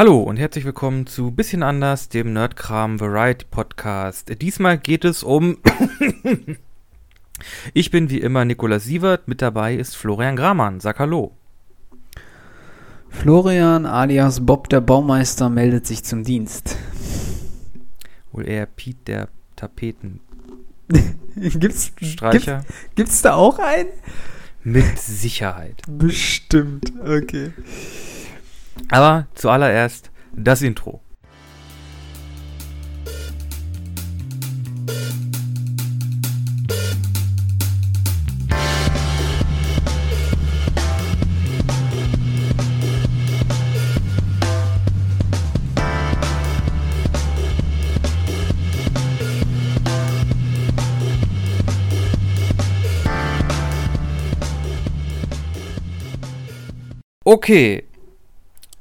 Hallo und herzlich willkommen zu Bisschen anders, dem Nerdkram Variety Podcast. Diesmal geht es um. ich bin wie immer Nikolaus Sievert, mit dabei ist Florian Gramann. Sag Hallo. Florian alias Bob der Baumeister meldet sich zum Dienst. Wohl eher Piet der Tapeten. gibt's, Streicher? Gibt's, gibt's da auch einen? Mit Sicherheit. Bestimmt, okay. Aber zuallererst das Intro. Okay.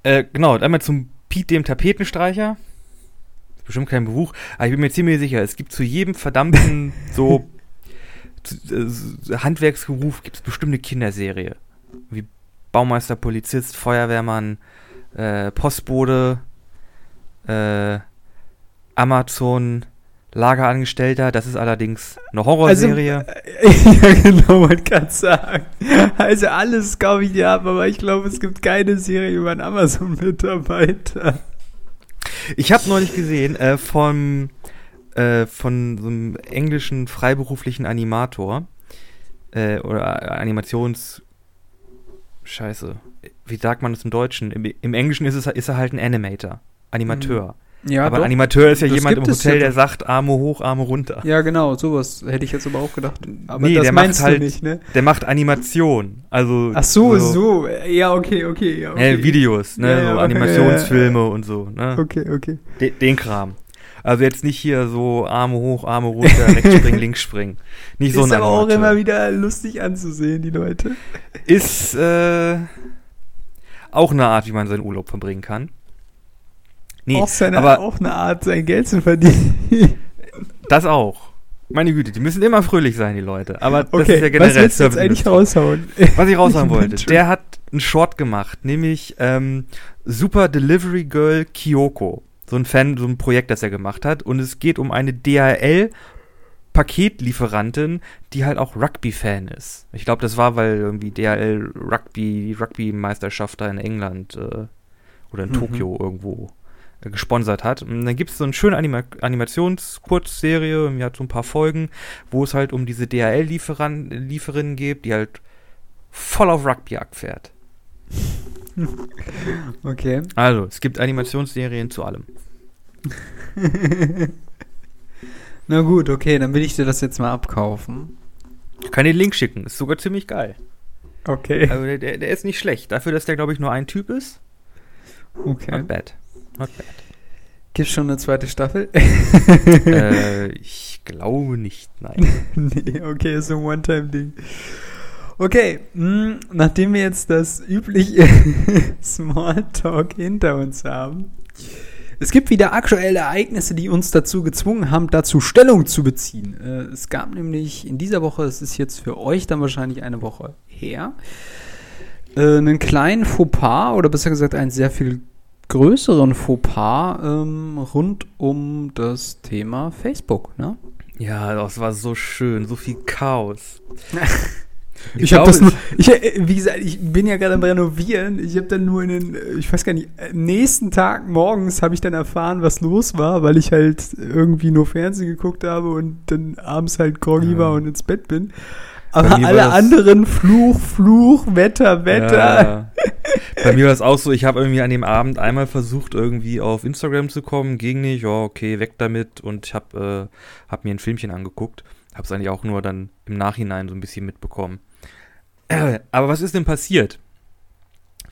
Äh, genau, einmal zum Piet dem Tapetenstreicher. Ist bestimmt kein Beruf, aber ich bin mir ziemlich sicher, es gibt zu jedem verdammten so äh, Handwerksberuf gibt es bestimmt eine Kinderserie. Wie Baumeister, Polizist, Feuerwehrmann, äh, Postbote, äh, Amazon, Lagerangestellter, das ist allerdings eine Horrorserie. Also, ja, genau, man kann sagen. Also alles kaufe ich dir ab, aber ich glaube, es gibt keine Serie über einen Amazon-Mitarbeiter. Ich habe neulich gesehen äh, vom, äh, von so einem englischen freiberuflichen Animator äh, oder Animations... Scheiße. Wie sagt man das im Deutschen? Im, im Englischen ist, es, ist er halt ein Animator, Animateur. Mhm. Ja, aber doch. Animateur ist ja Das jemand im Hotel, ja der sagt Arme hoch, Arme runter. Ja, genau, sowas hätte ich jetzt aber auch gedacht. Aber Nee, das der macht meinst halt- du nicht, ne? Der macht Animation. Also Ach so, so. Ja, okay, okay. Ja, okay. Äh, Videos, ne? Ja, ja, so okay, Animationsfilme und so, ne? Okay, okay. De den Kram. Also jetzt nicht hier so Arme hoch, Arme runter, rechts springen, links springen. Nicht so ist ein aber auch immer wieder lustig anzusehen, die Leute. Ist äh, auch eine Art, wie man seinen Urlaub verbringen kann. Nee, auch, seine, aber auch eine Art, sein Geld zu verdienen. das auch. Meine Güte, die müssen immer fröhlich sein, die Leute. Aber das Okay, ist ja was generell willst du jetzt eigentlich raushauen? Was ich raushauen wollte, der hat einen Short gemacht, nämlich ähm, Super Delivery Girl Kyoko. So ein Fan, so ein Projekt, das er gemacht hat. Und es geht um eine DHL Paketlieferantin, die halt auch Rugby-Fan ist. Ich glaube, das war, weil irgendwie DHL Rugby, die Rugby-Meisterschaft da in England äh, oder in Mhm. Tokio irgendwo gesponsert hat. Und dann gibt es so eine schöne Anima Animationskurzserie, im Jahr so ein paar Folgen, wo es halt um diese DHL-Lieferin geht, die halt voll auf Rugby-Jagd fährt. Okay. Also, es gibt Animationsserien zu allem. Na gut, okay, dann will ich dir das jetzt mal abkaufen. Ich kann den Link schicken, ist sogar ziemlich geil. Okay. Also, der, der ist nicht schlecht. Dafür, dass der, glaube ich, nur ein Typ ist. Okay. Not bad. Bad. Gibt's schon eine zweite Staffel? äh, ich glaube nicht, nein. nee, okay, ist so ein One-Time-Ding. Okay, mh, nachdem wir jetzt das übliche Smalltalk hinter uns haben, es gibt wieder aktuelle Ereignisse, die uns dazu gezwungen haben, dazu Stellung zu beziehen. Äh, es gab nämlich in dieser Woche, es ist jetzt für euch dann wahrscheinlich eine Woche her, äh, einen kleinen Fauxpas oder besser gesagt einen sehr viel größeren Fauxpas ähm, rund um das Thema Facebook. Ne? Ja, das war so schön, so viel Chaos. Ich, habe glaube, das nur, ich, äh, wie gesagt, ich bin ja gerade am Renovieren. Ich habe dann nur in den, äh, ich weiß gar nicht, äh, nächsten Tag morgens habe ich dann erfahren, was los war, weil ich halt irgendwie nur Fernsehen geguckt habe und dann abends halt groggy Ja. war und ins Bett bin. Aber alle das- anderen Fluch, Fluch, Wetter, Wetter. Ja. Bei mir war es auch so, ich habe irgendwie an dem Abend einmal versucht, irgendwie auf Instagram zu kommen, ging nicht, ja, okay, weg damit und ich habe äh, hab mir ein Filmchen angeguckt. Habe es eigentlich auch nur dann im Nachhinein so ein bisschen mitbekommen. Aber was ist denn passiert?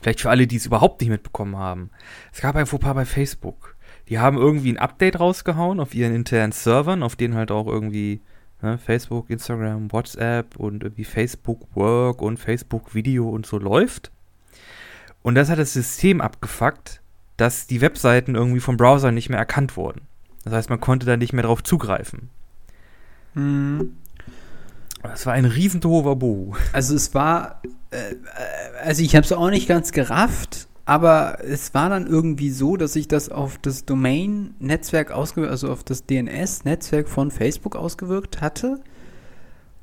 Vielleicht für alle, die es überhaupt nicht mitbekommen haben. Es gab ein Fauxpas bei Facebook. Die haben irgendwie ein Update rausgehauen auf ihren internen Servern, auf denen halt auch irgendwie ne, Facebook, Instagram, WhatsApp und irgendwie Facebook Work und Facebook Video und so läuft. Und das hat das System abgefuckt, dass die Webseiten irgendwie vom Browser nicht mehr erkannt wurden. Das heißt, man konnte da nicht mehr drauf zugreifen. Hm. Das war ein riesen Tohuwabohu. Also es war, äh, äh, also ich habe es auch nicht ganz gerafft. Aber es war dann irgendwie so, dass sich das auf das Domain-Netzwerk ausgewirkt, also auf das DNS-Netzwerk von Facebook ausgewirkt hatte.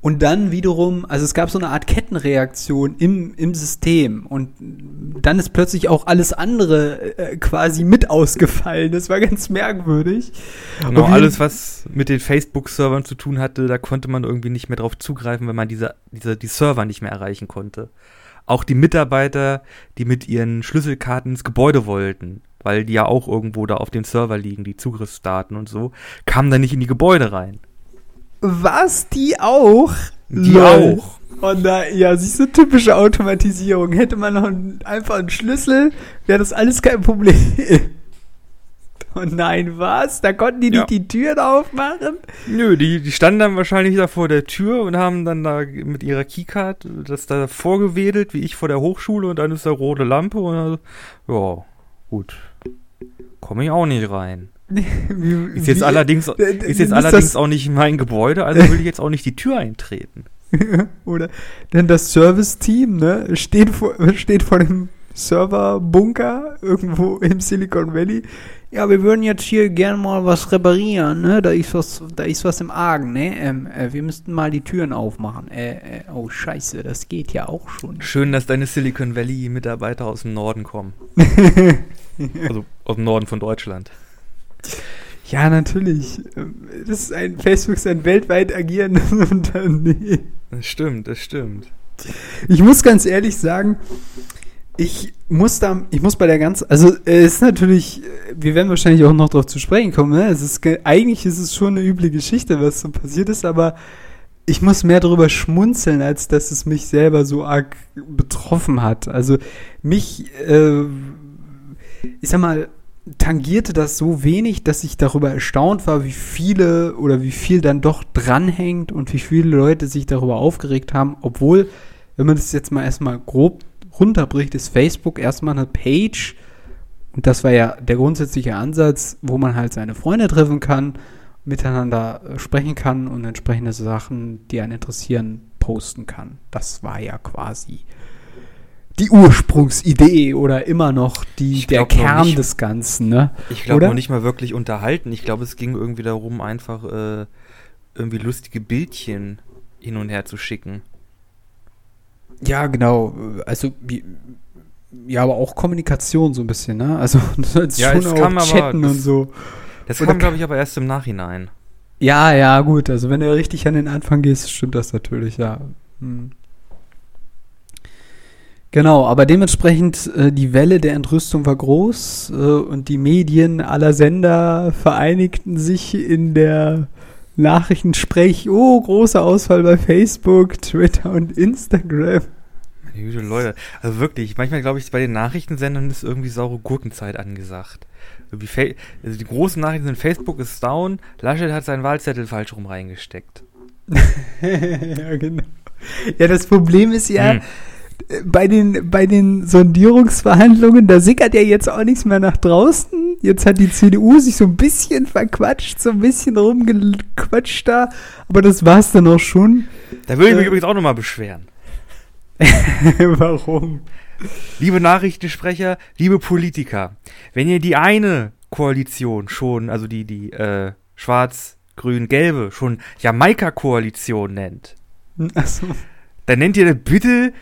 Und dann wiederum, also es gab so eine Art Kettenreaktion im, im System. Und dann ist plötzlich auch alles andere äh, quasi mit ausgefallen. Das war ganz merkwürdig. Genau, alles, was mit den Facebook-Servern zu tun hatte, da konnte man irgendwie nicht mehr drauf zugreifen, wenn man diese, diese, die Server nicht mehr erreichen konnte. Auch die Mitarbeiter, die mit ihren Schlüsselkarten ins Gebäude wollten, weil die ja auch irgendwo da auf dem Server liegen, die Zugriffsdaten und so, kamen dann nicht in die Gebäude rein. Was? Die auch? Die Lol. auch. Und da, ja, siehst du, typische Automatisierung. Hätte man noch einen, einfach einen Schlüssel, wäre das alles kein Problem. Oh nein, was? Da konnten die ja. nicht die Türen aufmachen? Nö, die, die standen dann wahrscheinlich da vor der Tür und haben dann da mit ihrer Keycard das da vorgewedelt, wie ich vor der Hochschule und dann ist da rote Lampe und dann, ja, gut. Komme ich auch nicht rein. ist jetzt wie, allerdings, ist jetzt allerdings auch nicht mein Gebäude, also will ich jetzt auch nicht die Tür eintreten. Oder denn das Service-Team, ne, steht vor, steht vor dem Serverbunker irgendwo im Silicon Valley. Ja, wir würden jetzt hier gerne mal was reparieren, ne? Da ist was, da ist was im Argen, ne? Ähm, äh, wir müssten mal die Türen aufmachen. Äh, äh, oh Scheiße, das geht ja auch schon. Schön, dass deine Silicon Valley Mitarbeiter aus dem Norden kommen. also aus dem Norden von Deutschland. Ja, natürlich. Das ist ein Facebook ist ein weltweit agierendes Unternehmen. Das stimmt, das stimmt. Ich muss ganz ehrlich sagen, ich muss da, ich muss bei der ganzen, also es ist natürlich, wir werden wahrscheinlich auch noch darauf zu sprechen kommen, ne? Es ist, eigentlich ist es schon eine üble Geschichte, was so passiert ist, aber ich muss mehr darüber schmunzeln, als dass es mich selber so arg betroffen hat. Also mich, äh, ich sag mal, tangierte das so wenig, dass ich darüber erstaunt war, wie viele oder wie viel dann doch dranhängt und wie viele Leute sich darüber aufgeregt haben, obwohl, wenn man das jetzt mal erstmal grob runterbricht, ist Facebook erstmal eine Page, und das war ja der grundsätzliche Ansatz, wo man halt seine Freunde treffen kann, miteinander äh, sprechen kann und entsprechende Sachen, die einen interessieren, posten kann. Das war ja quasi die Ursprungsidee oder immer noch die, der Kern nicht, des Ganzen, ne? Ich glaube noch nicht mal wirklich unterhalten. Ich glaube, es ging irgendwie darum, einfach äh, irgendwie lustige Bildchen hin und her zu schicken. Ja, genau. Also, ja, aber auch Kommunikation so ein bisschen, ne? Also, das ja, schon auch Chatten das, und so. Das kam, glaube ich, aber erst im Nachhinein. Ja, ja, gut. Also, wenn du richtig an den Anfang gehst, stimmt das natürlich, ja. Hm. Genau, aber dementsprechend äh, die Welle der Entrüstung war groß äh, und die Medien aller Sender vereinigten sich in der Nachrichtensprech. Oh, großer Ausfall bei Facebook, Twitter und Instagram. Meine Leute. Also wirklich, manchmal glaube ich, bei den Nachrichtensendern ist irgendwie saure Gurkenzeit angesagt. Also die großen Nachrichten sind, Facebook ist down, Laschet hat seinen Wahlzettel falsch rum reingesteckt. ja, genau. Ja, das Problem ist ja, hm bei den, bei den Sondierungsverhandlungen, da sickert ja jetzt auch nichts mehr nach draußen. Jetzt hat die CDU sich so ein bisschen verquatscht, so ein bisschen rumgequatscht da, aber das war's dann auch schon. Da würde ich mich äh, übrigens auch nochmal beschweren. Warum? Liebe Nachrichtensprecher, liebe Politiker, wenn ihr die eine Koalition schon, also die, die äh, schwarz-grün-gelbe, schon Jamaika-Koalition nennt, so. dann nennt ihr bitte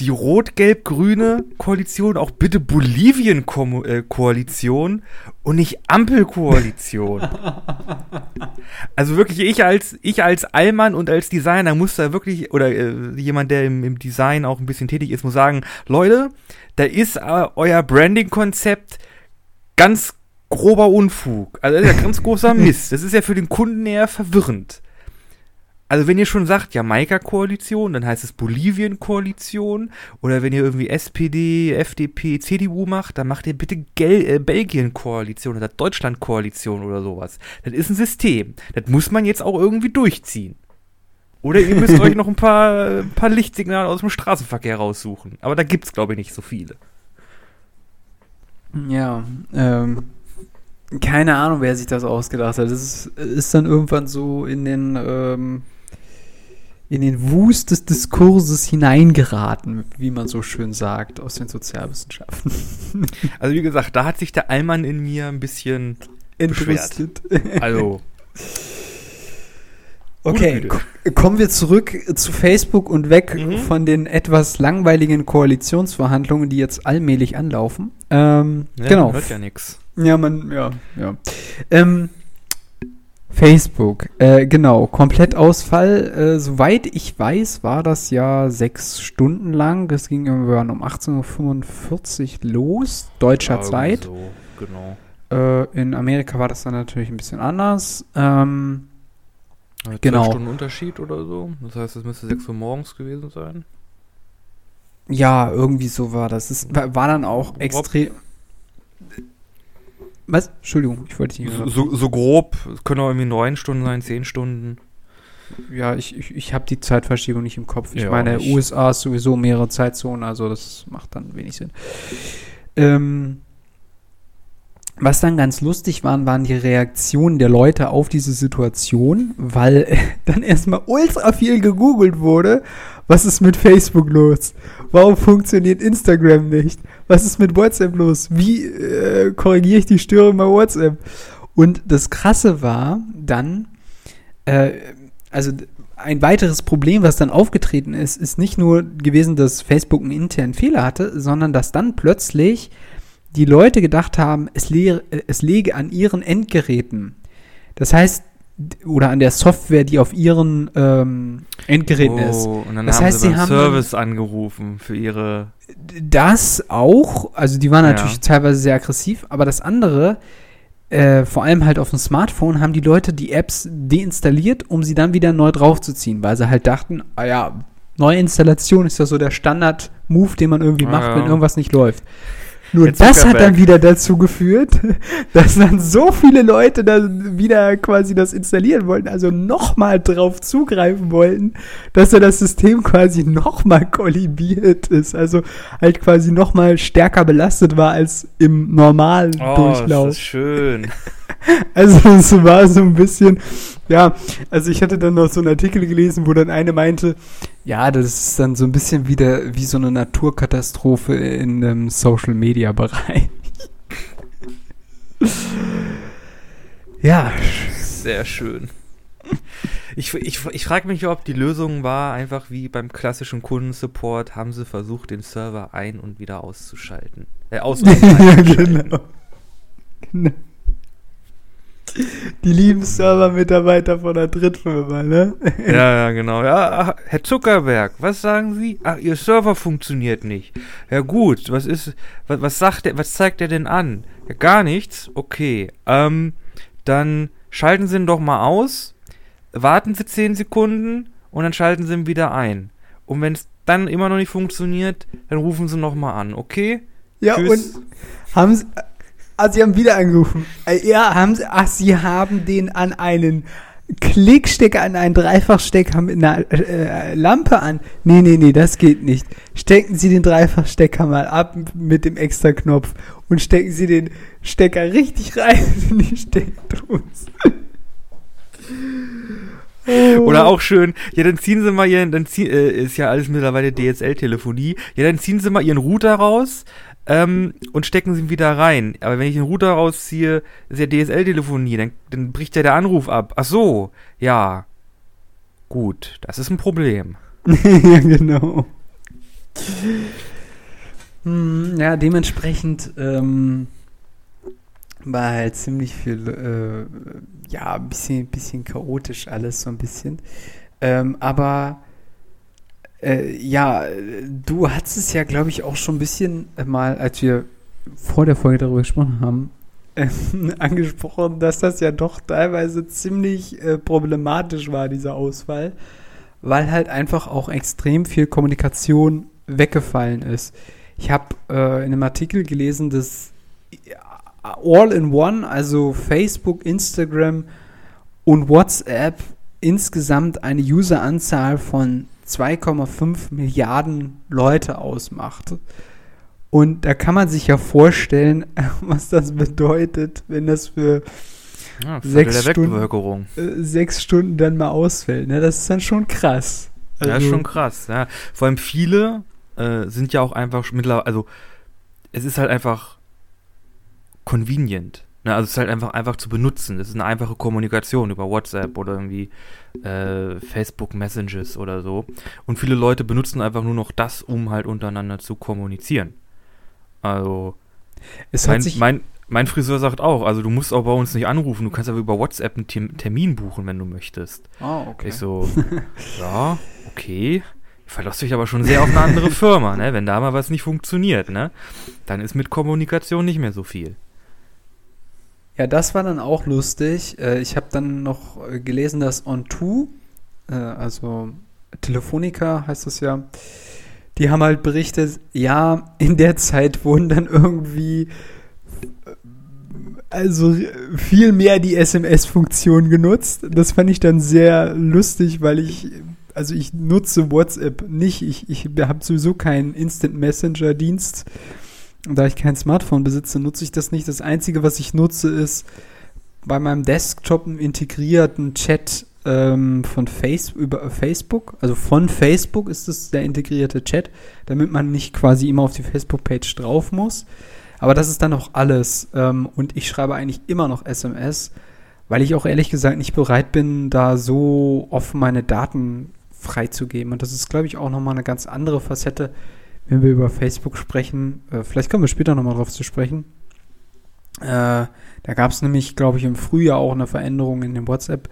die rot-gelb-grüne Koalition auch bitte Bolivien-Koalition und nicht Ampelkoalition. also wirklich, ich als, ich als Allmann und als Designer muss da wirklich, oder äh, jemand, der im, im, Design auch ein bisschen tätig ist, muss sagen, Leute, da ist äh, euer Branding-Konzept ganz grober Unfug. Also das ist ja ganz großer Mist. Das ist ja für den Kunden eher verwirrend. Also wenn ihr schon sagt Jamaika-Koalition, dann heißt es Bolivien-Koalition. Oder wenn ihr irgendwie SPD, FDP, CDU macht, dann macht ihr bitte äh, Belgien-Koalition oder Deutschland-Koalition oder sowas. Das ist ein System. Das muss man jetzt auch irgendwie durchziehen. Oder ihr müsst euch noch ein paar, ein paar Lichtsignale aus dem Straßenverkehr raussuchen. Aber da gibt's, glaube ich, nicht so viele. Ja, ähm, keine Ahnung, wer sich das ausgedacht hat. Das ist, ist dann irgendwann so in den ähm, in den Wust des Diskurses hineingeraten, wie man so schön sagt, aus den Sozialwissenschaften. Also wie gesagt, da hat sich der Allmann in mir ein bisschen Entrüstet. Also. Okay, kommen wir zurück zu Facebook und weg Mhm. von den etwas langweiligen Koalitionsverhandlungen, die jetzt allmählich anlaufen. Ähm, Ja, genau. man hört ja nichts. Ja, man, ja, ja. Ähm, Facebook, äh, genau, Komplettausfall. Äh, soweit ich weiß, war das ja sechs Stunden lang. Es ging irgendwann um 18.45 Uhr los, deutscher Zeit. So, genau. Äh, in Amerika war das dann natürlich ein bisschen anders. Ähm, Genau. Stunden Unterschied oder so. Das heißt, es müsste 6 Uhr morgens gewesen sein. ja, irgendwie so war das. Es war, dann auch extrem. Was? Entschuldigung, ich wollte nicht. so, so grob. Es können auch irgendwie 9 Stunden sein, 10 Stunden. Ja, ich, ich, ich habe die Zeitverschiebung nicht im Kopf. Ich Ja, meine. USA ist sowieso mehrere Zeitzonen, also das macht dann wenig Sinn. Ähm, was dann ganz lustig waren, waren die Reaktionen der Leute auf diese Situation, weil dann erstmal ultra viel gegoogelt wurde. Was ist mit Facebook los? Warum funktioniert Instagram nicht? Was ist mit WhatsApp los? Wie äh, korrigiere ich die Störung bei WhatsApp? Und das Krasse war dann, äh, also ein weiteres Problem, was dann aufgetreten ist, ist nicht nur gewesen, dass Facebook einen internen Fehler hatte, sondern dass dann plötzlich die Leute gedacht haben, es, le äh, es lege an ihren Endgeräten. Das heißt, oder an der Software, die auf ihren ähm, Endgeräten ist. Oh, und dann Das haben heißt, sie sie haben Service angerufen für ihre. Das auch, also die waren Ja. natürlich teilweise sehr aggressiv, aber das andere, äh, vor allem halt auf dem Smartphone, haben die Leute die Apps deinstalliert, um sie dann wieder neu draufzuziehen, weil sie halt dachten, ah ja, neue Installation ist ja so der Standard-Move, den man irgendwie macht, ja. wenn irgendwas nicht läuft. Nur das hat dann wieder dazu geführt, dass dann so viele Leute dann wieder quasi das installieren wollten, also nochmal drauf zugreifen wollten, dass er das System quasi nochmal kollibiert ist, also halt quasi nochmal stärker belastet war als im normalen Oh, Durchlauf. das ist schön. Also es war so ein bisschen, ja, also ich hatte dann noch so einen Artikel gelesen, wo dann eine meinte, ja, das ist dann so ein bisschen wieder wie so eine Naturkatastrophe in dem Social Media Bereich. ja, Sehr schön. Ich, ich, ich frage mich, ob die Lösung war, einfach wie beim klassischen Kundensupport, haben sie versucht, den Server ein- und wieder auszuschalten. Äh, aus und ja, genau. genau. Die lieben Server-Mitarbeiter von der Drittfirma, ne? Ja, ja, genau. Ja, ach, Herr Zuckerberg, was sagen Sie? Ach, Ihr Server funktioniert nicht. Ja gut, was ist, was, was sagt er, was zeigt er denn an? Ja, gar nichts? Okay. Ähm, dann schalten Sie ihn doch mal aus, warten Sie 10 Sekunden und dann schalten Sie ihn wieder ein. Und wenn es dann immer noch nicht funktioniert, dann rufen Sie noch mal an, okay? Ja, Tschüss. und haben sie, ah, sie haben wieder angerufen. Äh, Ja, haben sie, ach, sie haben den an einen Klickstecker, an einen Dreifachstecker mit einer äh, Lampe an. Nee, nee, nee, das geht nicht. Stecken Sie den Dreifachstecker mal ab mit dem extra Knopf und stecken Sie den Stecker richtig rein in die Steckdose. Oder auch schön, ja, dann ziehen Sie mal Ihren, dann zieh, äh, ist ja alles mittlerweile DSL-Telefonie, ja, dann ziehen Sie mal Ihren Router raus ähm, und stecken Sie ihn wieder rein. Aber wenn ich den Router rausziehe, ist ja DSL-Telefonie, dann, dann bricht ja der Anruf ab. Ach so, ja. Gut, das ist ein Problem. ja, genau. Hm, ja, dementsprechend ähm, war halt ziemlich viel, äh, ja, ein bisschen, bisschen chaotisch alles, so ein bisschen. Ähm, aber äh, ja, du hattest es ja, glaube ich, auch schon ein bisschen äh, mal, als wir vor der Folge darüber gesprochen haben, ähm, angesprochen, dass das ja doch teilweise ziemlich äh, problematisch war, dieser Ausfall, weil halt einfach auch extrem viel Kommunikation weggefallen ist. Ich habe äh, in einem Artikel gelesen, dass All in One, also Facebook, Instagram und WhatsApp insgesamt eine Useranzahl von 2,5 Milliarden Leute ausmacht. Und da kann man sich ja vorstellen, was das bedeutet, wenn das für Ja, Sechs Stunden. Äh, sechs Stunden dann mal ausfällt. Ne? Das ist dann schon krass. Also, ja, ist schon krass. Ja. Vor allem viele äh, sind ja auch einfach mittlerweile, also es ist halt einfach convenient. Ne? Also es ist halt einfach einfach zu benutzen. Es ist eine einfache Kommunikation über WhatsApp oder irgendwie äh, Facebook Messages oder so. Und viele Leute benutzen einfach nur noch das, um halt untereinander zu kommunizieren. Also es mein, sich mein, mein Friseur sagt auch, also du musst auch bei uns nicht anrufen, du kannst aber über WhatsApp einen Termin buchen, wenn du möchtest. Oh, okay. Ich so, ja, okay. Verlässt dich aber schon sehr auf eine andere Firma, ne? Wenn da mal was nicht funktioniert, ne? Dann ist mit Kommunikation nicht mehr so viel. Ja, das war dann auch lustig. Äh, ich habe dann noch äh, gelesen, dass On2, äh, also Telefonica heißt das ja, die haben halt berichtet, ja, in der Zeit wurden dann irgendwie also viel mehr die SMS-Funktion genutzt. Das fand ich dann sehr lustig, weil ich also ich nutze WhatsApp nicht. Ich, ich habe sowieso keinen Instant Messenger-Dienst. Da ich kein Smartphone besitze, nutze ich das nicht. Das Einzige, was ich nutze, ist bei meinem Desktop einen integrierten Chat ähm, von Face über Facebook. Also von Facebook ist es der integrierte Chat, damit man nicht quasi immer auf die Facebook-Page drauf muss. Aber das ist dann auch alles. Ähm, und ich schreibe eigentlich immer noch SMS, weil ich auch ehrlich gesagt nicht bereit bin, da so offen meine Daten freizugeben. Und das ist, glaube ich, auch nochmal eine ganz andere Facette, wenn wir über Facebook sprechen. Äh, vielleicht kommen wir später nochmal drauf zu sprechen. Äh, da gab es nämlich, glaube ich, im Frühjahr auch eine Veränderung in dem WhatsApp.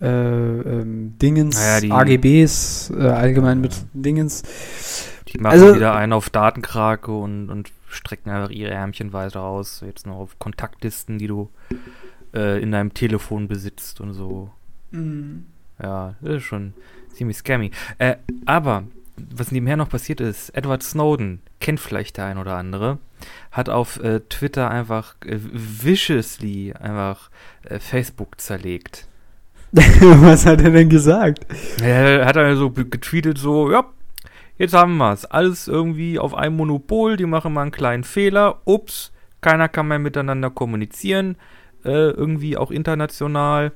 Äh, ähm, Dingens, naja, AGBs, äh, allgemein mit Dingens. Die machen also, wieder einen auf Datenkrake und, und strecken einfach ihre Ärmchen weiter aus. Jetzt noch auf Kontaktlisten, die du äh, in deinem Telefon besitzt und so. Mhm. Ja, das ist schon ziemlich scammy. Äh, aber, was nebenher noch passiert ist, Edward Snowden, kennt vielleicht der ein oder andere, hat auf äh, Twitter einfach äh, viciously einfach äh, Facebook zerlegt. was hat er denn gesagt? Er hat also getweetet so, ja, jetzt haben wir es. Alles irgendwie auf einem Monopol, die machen mal einen kleinen Fehler. Ups, keiner kann mehr miteinander kommunizieren. Äh, irgendwie auch international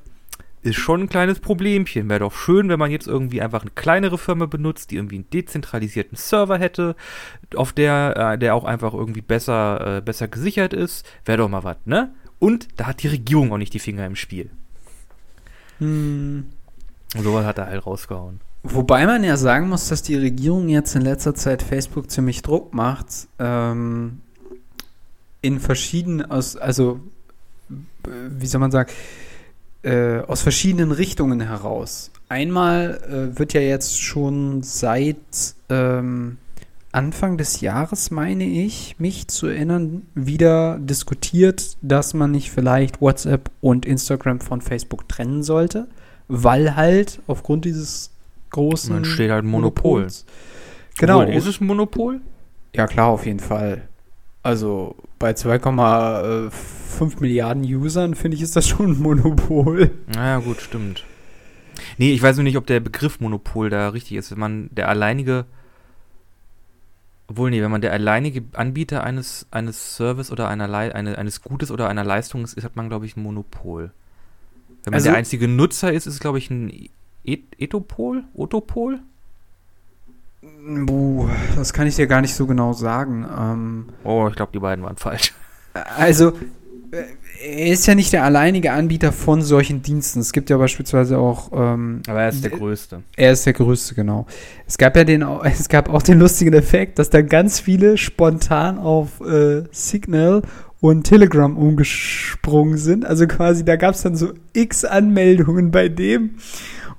ist schon ein kleines Problemchen. Wäre doch schön, wenn man jetzt irgendwie einfach eine kleinere Firma benutzt, die irgendwie einen dezentralisierten Server hätte, auf der, äh, der auch einfach irgendwie besser, äh, besser gesichert ist. Wäre doch mal was, ne? Und da hat die Regierung auch nicht die Finger im Spiel. Hm. Sowas hat er halt rausgehauen. Wobei man ja sagen muss, dass die Regierung jetzt in letzter Zeit Facebook ziemlich Druck macht. Ähm, in verschiedenen, aus, also, wie soll man sagen, äh, aus verschiedenen Richtungen heraus. Einmal äh, wird ja jetzt schon seit ähm, Anfang des Jahres, meine ich, mich zu erinnern, wieder diskutiert, dass man nicht vielleicht WhatsApp und Instagram von Facebook trennen sollte, weil halt aufgrund dieses großen. Dann steht halt Monopol. Monopols. Genau. Obwohl, ist es ein Monopol? Ja, klar, auf jeden Fall. Also bei 2,5 Milliarden Usern finde ich, ist das schon ein Monopol. Naja, gut, stimmt. Nee, ich weiß nur nicht, ob der Begriff Monopol da richtig ist. Wenn man der alleinige. Obwohl, nee, wenn man der alleinige Anbieter eines, eines Service oder einer eine, eines Gutes oder einer Leistung ist, hat man, glaube ich, ein Monopol. Wenn man also, der einzige Nutzer ist, ist es, glaube ich, ein Etopol? Otopol? Buh, das kann ich dir gar nicht so genau sagen. Ähm, oh, ich glaube, die beiden waren falsch. Also, äh, er ist ja nicht der alleinige Anbieter von solchen Diensten. Es gibt ja beispielsweise auch. Ähm, Aber er ist der größte. Er ist der größte, genau. Es gab ja den, es gab auch den lustigen Effekt, dass da ganz viele spontan auf äh, Signal und Telegram umgesprungen sind. Also quasi, da gab es dann so x Anmeldungen bei dem.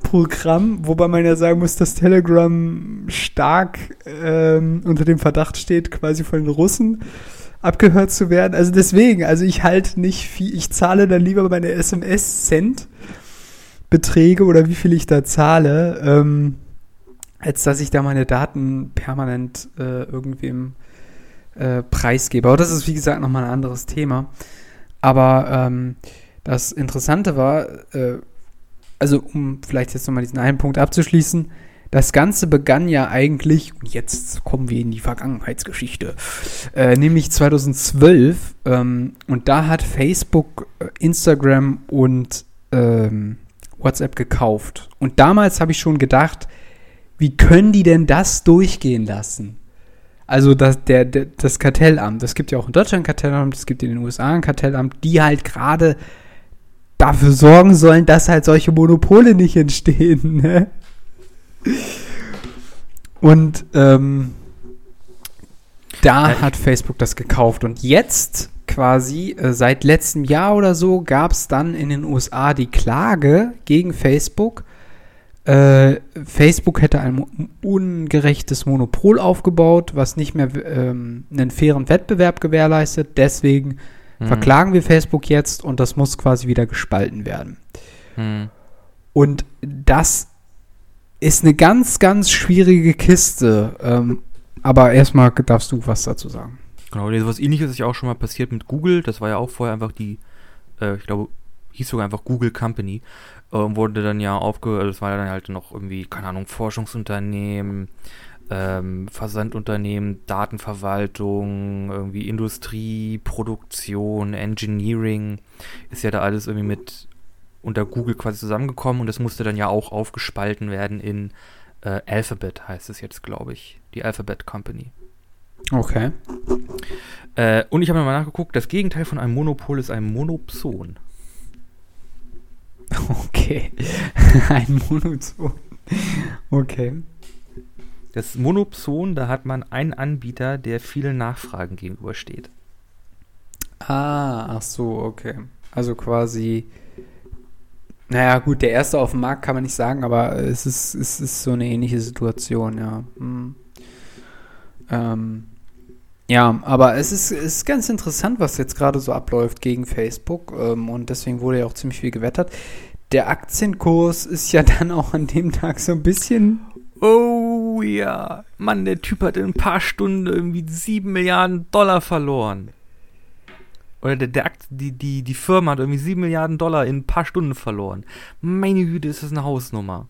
Programm, wobei man ja sagen muss, dass Telegram stark ähm, unter dem Verdacht steht, quasi von den Russen abgehört zu werden. Also deswegen, also ich halte nicht viel, ich zahle dann lieber meine SMS-Cent Beträge oder wie viel ich da zahle, ähm, als dass ich da meine Daten permanent äh, irgendwem äh, preisgebe. Aber das ist, wie gesagt, nochmal ein anderes Thema. Aber ähm, das Interessante war, äh, also um vielleicht jetzt nochmal diesen einen Punkt abzuschließen, das Ganze begann ja eigentlich, und jetzt kommen wir in die Vergangenheitsgeschichte, äh, nämlich 2012. Ähm, und da hat Facebook, äh, Instagram und ähm, WhatsApp gekauft. Und damals habe ich schon gedacht, Wie können die denn das durchgehen lassen? Also das, der, der, das Kartellamt, es gibt ja auch in Deutschland ein Kartellamt, es gibt in den USA ein Kartellamt, die halt gerade dafür sorgen sollen, dass halt solche Monopole nicht entstehen. Ne? Und ähm, da Ja, hat Facebook das gekauft. Und jetzt quasi äh, seit letztem Jahr oder so gab es dann in den USA die Klage gegen Facebook. Äh, Facebook hätte ein mo- ungerechtes Monopol aufgebaut, was nicht mehr ähm, einen fairen Wettbewerb gewährleistet. Deswegen Hm. verklagen wir Facebook jetzt und das muss quasi wieder gespalten werden. Hm. Und das ist eine ganz, ganz schwierige Kiste. Ähm, aber erstmal darfst du was dazu sagen. Genau, nee, sowas ähnliches ist ja auch schon mal passiert mit Google. Das war ja auch vorher einfach die, äh, ich glaube, hieß sogar einfach Google Company. Ähm, wurde dann ja aufge... Also das war ja dann halt noch irgendwie, keine Ahnung, Forschungsunternehmen, ähm, Versandunternehmen, Datenverwaltung, irgendwie Industrie, Produktion, Engineering. Ist ja da alles irgendwie mit unter Google quasi zusammengekommen und das musste dann ja auch aufgespalten werden in äh, Alphabet, heißt es jetzt, glaube ich. Die Alphabet Company. Okay. Äh, und ich habe mal nachgeguckt, das Gegenteil von einem Monopol ist ein Monopson. Okay. Ein Monozon. Okay. Das Monopson, da hat man einen Anbieter, der vielen Nachfragen gegenübersteht. Ah, ach so, okay. Also quasi. Naja, gut, der erste auf dem Markt kann man nicht sagen, aber es ist, es ist so eine ähnliche Situation, ja. Hm. Ähm, ja, aber es ist, es ist ganz interessant, was jetzt gerade so abläuft gegen Facebook ähm, und deswegen wurde ja auch ziemlich viel gewettert. Der Aktienkurs ist ja dann auch an dem Tag so ein bisschen. Oh ja, Mann, der Typ hat in ein paar Stunden irgendwie 7 Milliarden Dollar verloren. Oder der, der Akt, die, die, die Firma hat irgendwie 7 Milliarden Dollar in ein paar Stunden verloren. Meine Güte, ist das eine Hausnummer.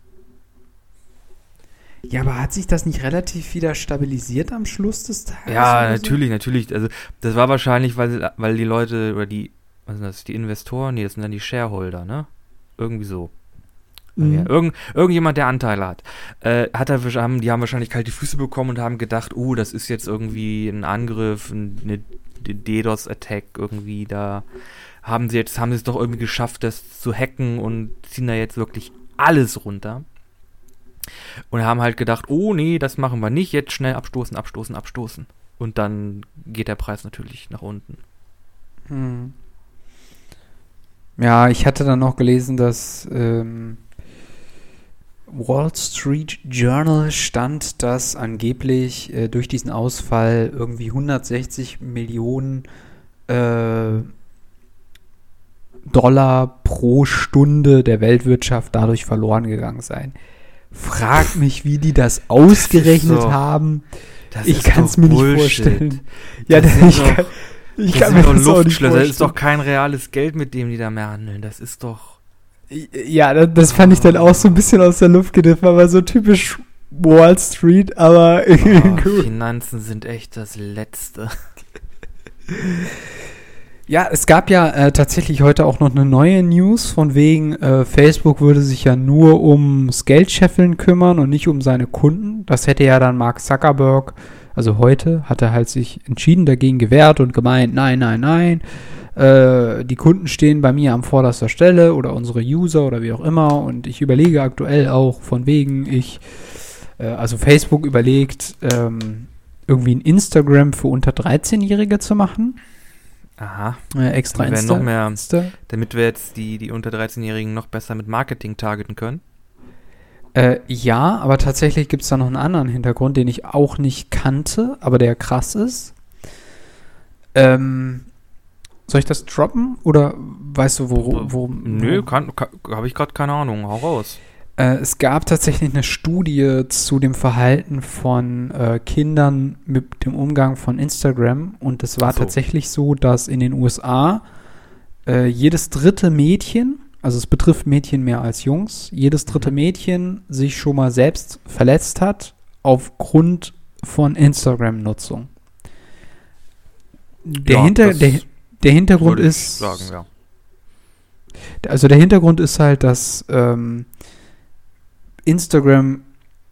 Ja, aber hat sich das nicht relativ wieder stabilisiert am Schluss des Tages? Ja, so? natürlich, natürlich. Also, das war wahrscheinlich, weil, weil die Leute oder die, was sind das, die Investoren? Nee, das sind dann die Shareholder, ne? Irgendwie so. Mhm. Irgend, irgendjemand, der Anteile hat. Äh, hat er, haben, die haben wahrscheinlich kalte Füße bekommen und haben gedacht, oh, das ist jetzt irgendwie ein Angriff, ein- eine DDoS-Attack irgendwie. Da haben sie jetzt, haben sie es doch irgendwie geschafft, das zu hacken und ziehen da jetzt wirklich alles runter. Und haben halt gedacht, oh nee, das machen wir nicht, jetzt schnell abstoßen, abstoßen, abstoßen. Und dann geht der Preis natürlich nach unten. Hm. Ja, ich hatte dann noch gelesen, dass ähm, Wall Street Journal stand, dass angeblich äh, durch diesen Ausfall irgendwie 160 Millionen äh, Dollar pro Stunde der Weltwirtschaft dadurch verloren gegangen seien. Frag mich, wie die das ausgerechnet so- haben. Das Ich kann es mir nicht Bullshit. vorstellen. Ja, Das ich doch- kann, ich das kann mir das auch nicht Luftschlösser, das ist vorstellen. doch kein reales Geld, mit dem die da mehr handeln. Das ist doch. Ja, da- das fand ich dann auch so ein bisschen aus der Luft gegriffen, aber so typisch Wall Street, aber Oh. Finanzen sind echt das Letzte. Ja, es gab ja äh, tatsächlich heute auch noch eine neue News, von wegen äh, Facebook würde sich ja nur ums Geldscheffeln kümmern und nicht um seine Kunden. Das hätte ja dann Mark Zuckerberg, also heute, hat er halt sich entschieden dagegen gewehrt und gemeint, nein, nein, nein, äh, die Kunden stehen bei mir an vorderster Stelle oder unsere User oder wie auch immer und ich überlege aktuell auch von wegen, ich, äh, also Facebook überlegt, ähm, irgendwie ein Instagram für unter 13-Jährige zu machen. Aha. Äh, extra Damit Insta, noch mehr- Insta. Damit wir jetzt die, die unter 13-Jährigen noch besser mit Marketing targeten können. Äh, ja, aber tatsächlich gibt es da noch einen anderen Hintergrund, den ich auch nicht kannte, aber der krass ist. Ähm, soll ich das droppen oder weißt du, wo, wo, Nö, habe ich gerade keine Ahnung. Hau raus. Äh, es gab tatsächlich eine Studie zu dem Verhalten von äh, Kindern mit dem Umgang von Instagram und es war so. tatsächlich so, dass in den USA äh, jedes dritte Mädchen, also es betrifft Mädchen mehr als Jungs, jedes dritte Mhm. Mädchen sich schon mal selbst verletzt hat aufgrund von Instagram-Nutzung. Der, Ja, Hinter, der, der Hintergrund ist, Sagen, ja. also der Hintergrund ist halt, dass ähm, Instagram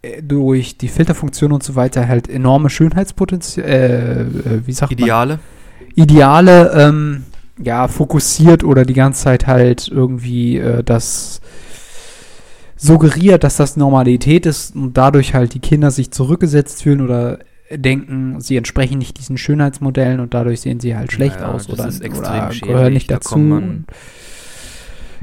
äh, durch die Filterfunktion und so weiter halt enorme Schönheitspotenzial, äh, äh, wie sagt Ideale. man? Ideale, ähm, ja, fokussiert oder die ganze Zeit halt irgendwie äh, das suggeriert, dass das Normalität ist und dadurch halt die Kinder sich zurückgesetzt fühlen oder denken, sie entsprechen nicht diesen Schönheitsmodellen und dadurch sehen sie halt schlecht Ja, aus das oder, ist extrem oder gehören nicht Da dazu. kommt man-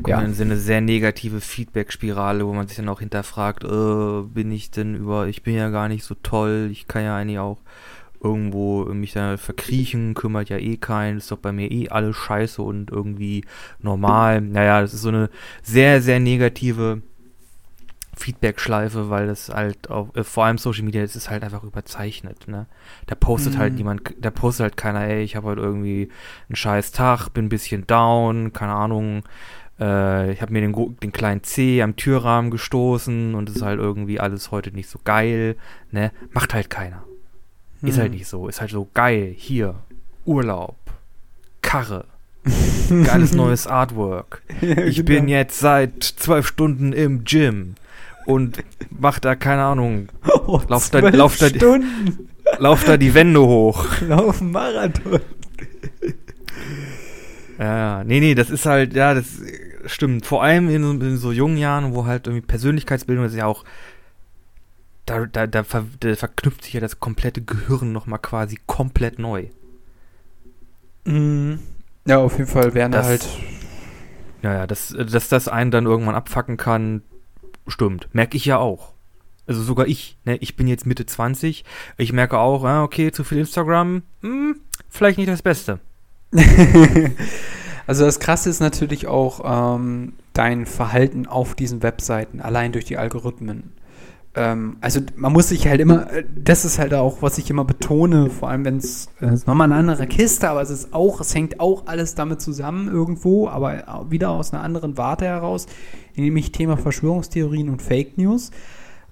Ja. in so eine sehr negative Feedback-Spirale, wo man sich dann auch hinterfragt, äh, bin ich denn über, ich bin ja gar nicht so toll, ich kann ja eigentlich auch irgendwo mich da verkriechen, kümmert ja eh keinen, ist doch bei mir eh alles scheiße und irgendwie normal. Naja, das ist so eine sehr, sehr negative Feedback-Schleife, weil das halt auf, äh, vor allem Social Media, das ist halt einfach überzeichnet, ne? Da postet halt Mhm. niemand, da postet halt keiner, ey, ich habe heute irgendwie einen scheiß Tag, bin ein bisschen down, keine Ahnung, äh, ich habe mir den, den kleinen C am Türrahmen gestoßen und es ist halt irgendwie alles heute nicht so geil, ne? Macht halt keiner. Ist halt Hm. nicht so, ist halt so geil, hier, Urlaub, Karre, geiles neues Artwork. Ja, Ich genau. bin jetzt seit zwölf Stunden im Gym und mach da, keine Ahnung, Oh, lauf da- zwölf lauf da- Stunden lauf da die Wände hoch. laufen Marathon. Ja, nee, nee, das ist halt, ja, das stimmt. Vor allem in, so- in so jungen Jahren, wo halt irgendwie Persönlichkeitsbildung ist ja auch, da, da, da, ver, da verknüpft sich ja das komplette Gehirn nochmal quasi komplett neu. Mhm. Ja, auf jeden Fall wären da Das- halt. Ja, ja, dass, dass das einen dann irgendwann abfacken kann, stimmt. Merke ich ja auch. Also sogar ich, ne? Ich bin jetzt Mitte 20. Ich merke auch, ah, okay, zu viel Instagram, hm, vielleicht nicht das Beste. also das Krasse ist natürlich auch ähm, dein Verhalten auf diesen Webseiten, allein durch die Algorithmen. Ähm, also man muss sich halt immer, äh, das ist halt auch, was ich immer betone, vor allem wenn es äh, ist nochmal eine andere Kiste, aber es ist auch, es hängt auch alles damit zusammen irgendwo, aber wieder aus einer anderen Warte heraus, nämlich Thema Verschwörungstheorien und Fake News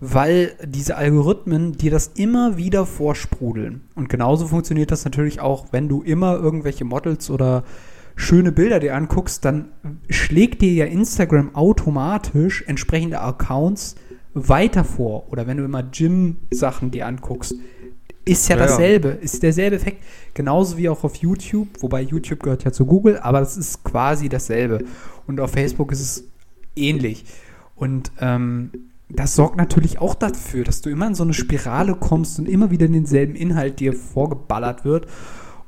weil diese Algorithmen dir das immer wieder vorsprudeln. Und genauso funktioniert das natürlich auch, wenn du immer irgendwelche Models oder schöne Bilder dir anguckst, dann schlägt dir ja Instagram automatisch entsprechende Accounts weiter vor. Oder wenn du immer Gym-Sachen dir anguckst, ist ja, Ja, ja. dasselbe, ist derselbe Effekt. Genauso wie auch auf YouTube, wobei YouTube gehört ja zu Google, aber das ist quasi dasselbe. Und auf Facebook ist es ähnlich. Und ähm, das sorgt natürlich auch dafür, dass du immer in so eine Spirale kommst und immer wieder denselben Inhalt dir vorgeballert wird.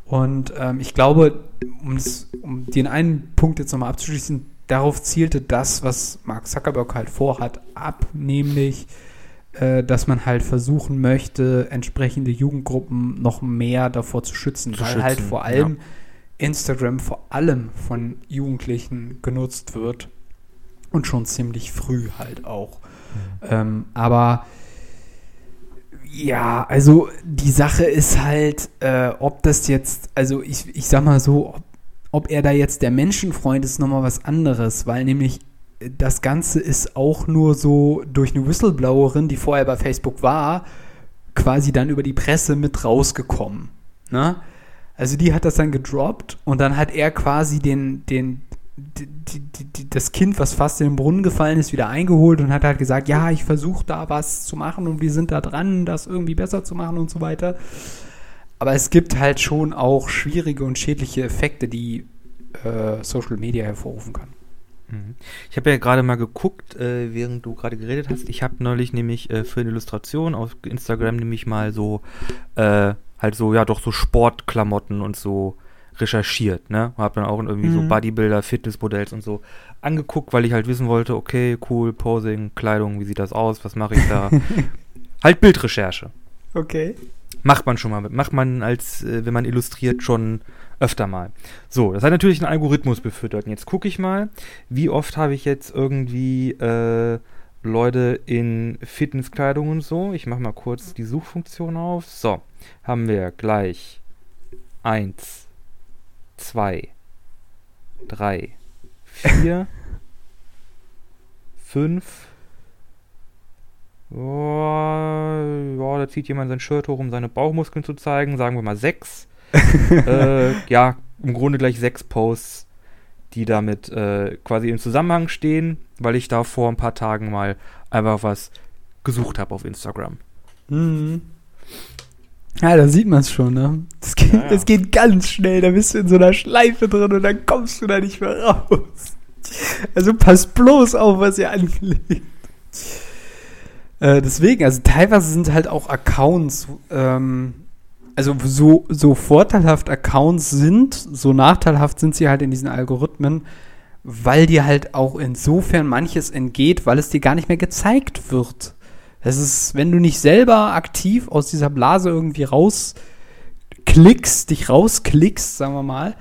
Und ähm, ich glaube, um den einen Punkt jetzt nochmal abzuschließen, darauf zielte das, was Mark Zuckerberg halt vorhat, ab, nämlich, äh, dass man halt versuchen möchte, entsprechende Jugendgruppen noch mehr davor zu schützen, Zu weil halt schützen, vor allem Instagram vor allem von Jugendlichen genutzt wird und schon ziemlich früh halt auch. Ähm, aber ja, also die Sache ist halt, äh, ob das jetzt, also ich, ich sag mal so, ob, ob er da jetzt der Menschenfreund ist, nochmal was anderes, weil nämlich das Ganze ist auch nur so durch eine Whistleblowerin, die vorher bei Facebook war, quasi dann über die Presse mit rausgekommen. Ne? Also die hat das dann gedroppt und dann hat er quasi den, den, die, die, die, das Kind, was fast in den Brunnen gefallen ist, wieder eingeholt und hat halt gesagt, ja, ich versuche da was zu machen und wir sind da dran, das irgendwie besser zu machen und so weiter. Aber es gibt halt schon auch schwierige und schädliche Effekte, die äh, Social Media hervorrufen kann. Mhm. Ich habe ja gerade mal geguckt, äh, während du gerade geredet hast. Ich habe neulich nämlich äh, für eine Illustration auf Instagram nämlich mal so, äh, halt so, ja doch so Sportklamotten und so recherchiert, ne? Hab dann auch irgendwie so Mhm. Bodybuilder, Fitnessmodells und so angeguckt, weil ich halt wissen wollte, okay, cool, Posing, Kleidung, wie sieht das aus, was mache ich da? halt Bildrecherche. Okay. Macht man schon mal mit. Macht man als, äh, wenn man illustriert, schon öfter mal. So, das hat natürlich einen Algorithmus befüttert. Und jetzt gucke ich mal, wie oft habe ich jetzt irgendwie äh, Leute in Fitnesskleidung und so. Ich mache mal kurz die Suchfunktion auf. So, haben wir gleich eins, zwei, drei, vier, fünf. Oh, ja, da zieht jemand sein Shirt hoch, um seine Bauchmuskeln zu zeigen. Sagen wir mal sechs. äh, ja, im Grunde gleich sechs Posts, die damit äh, quasi im Zusammenhang stehen, weil ich da vor ein paar Tagen mal einfach was gesucht habe auf Instagram. Mhm. Ja, da sieht man es schon, ne? Das geht, Ja, ja. das geht ganz schnell, da bist du in so einer Schleife drin und dann kommst du da nicht mehr raus. Also pass bloß auf, was ihr anlegt. Äh, deswegen, also teilweise sind halt auch Accounts, ähm, also so, so vorteilhaft Accounts sind, so nachteilhaft sind sie halt in diesen Algorithmen, weil dir halt auch insofern manches entgeht, weil es dir gar nicht mehr gezeigt wird. Das ist, wenn du nicht selber aktiv aus dieser Blase irgendwie rausklickst, dich rausklickst, sagen wir mal,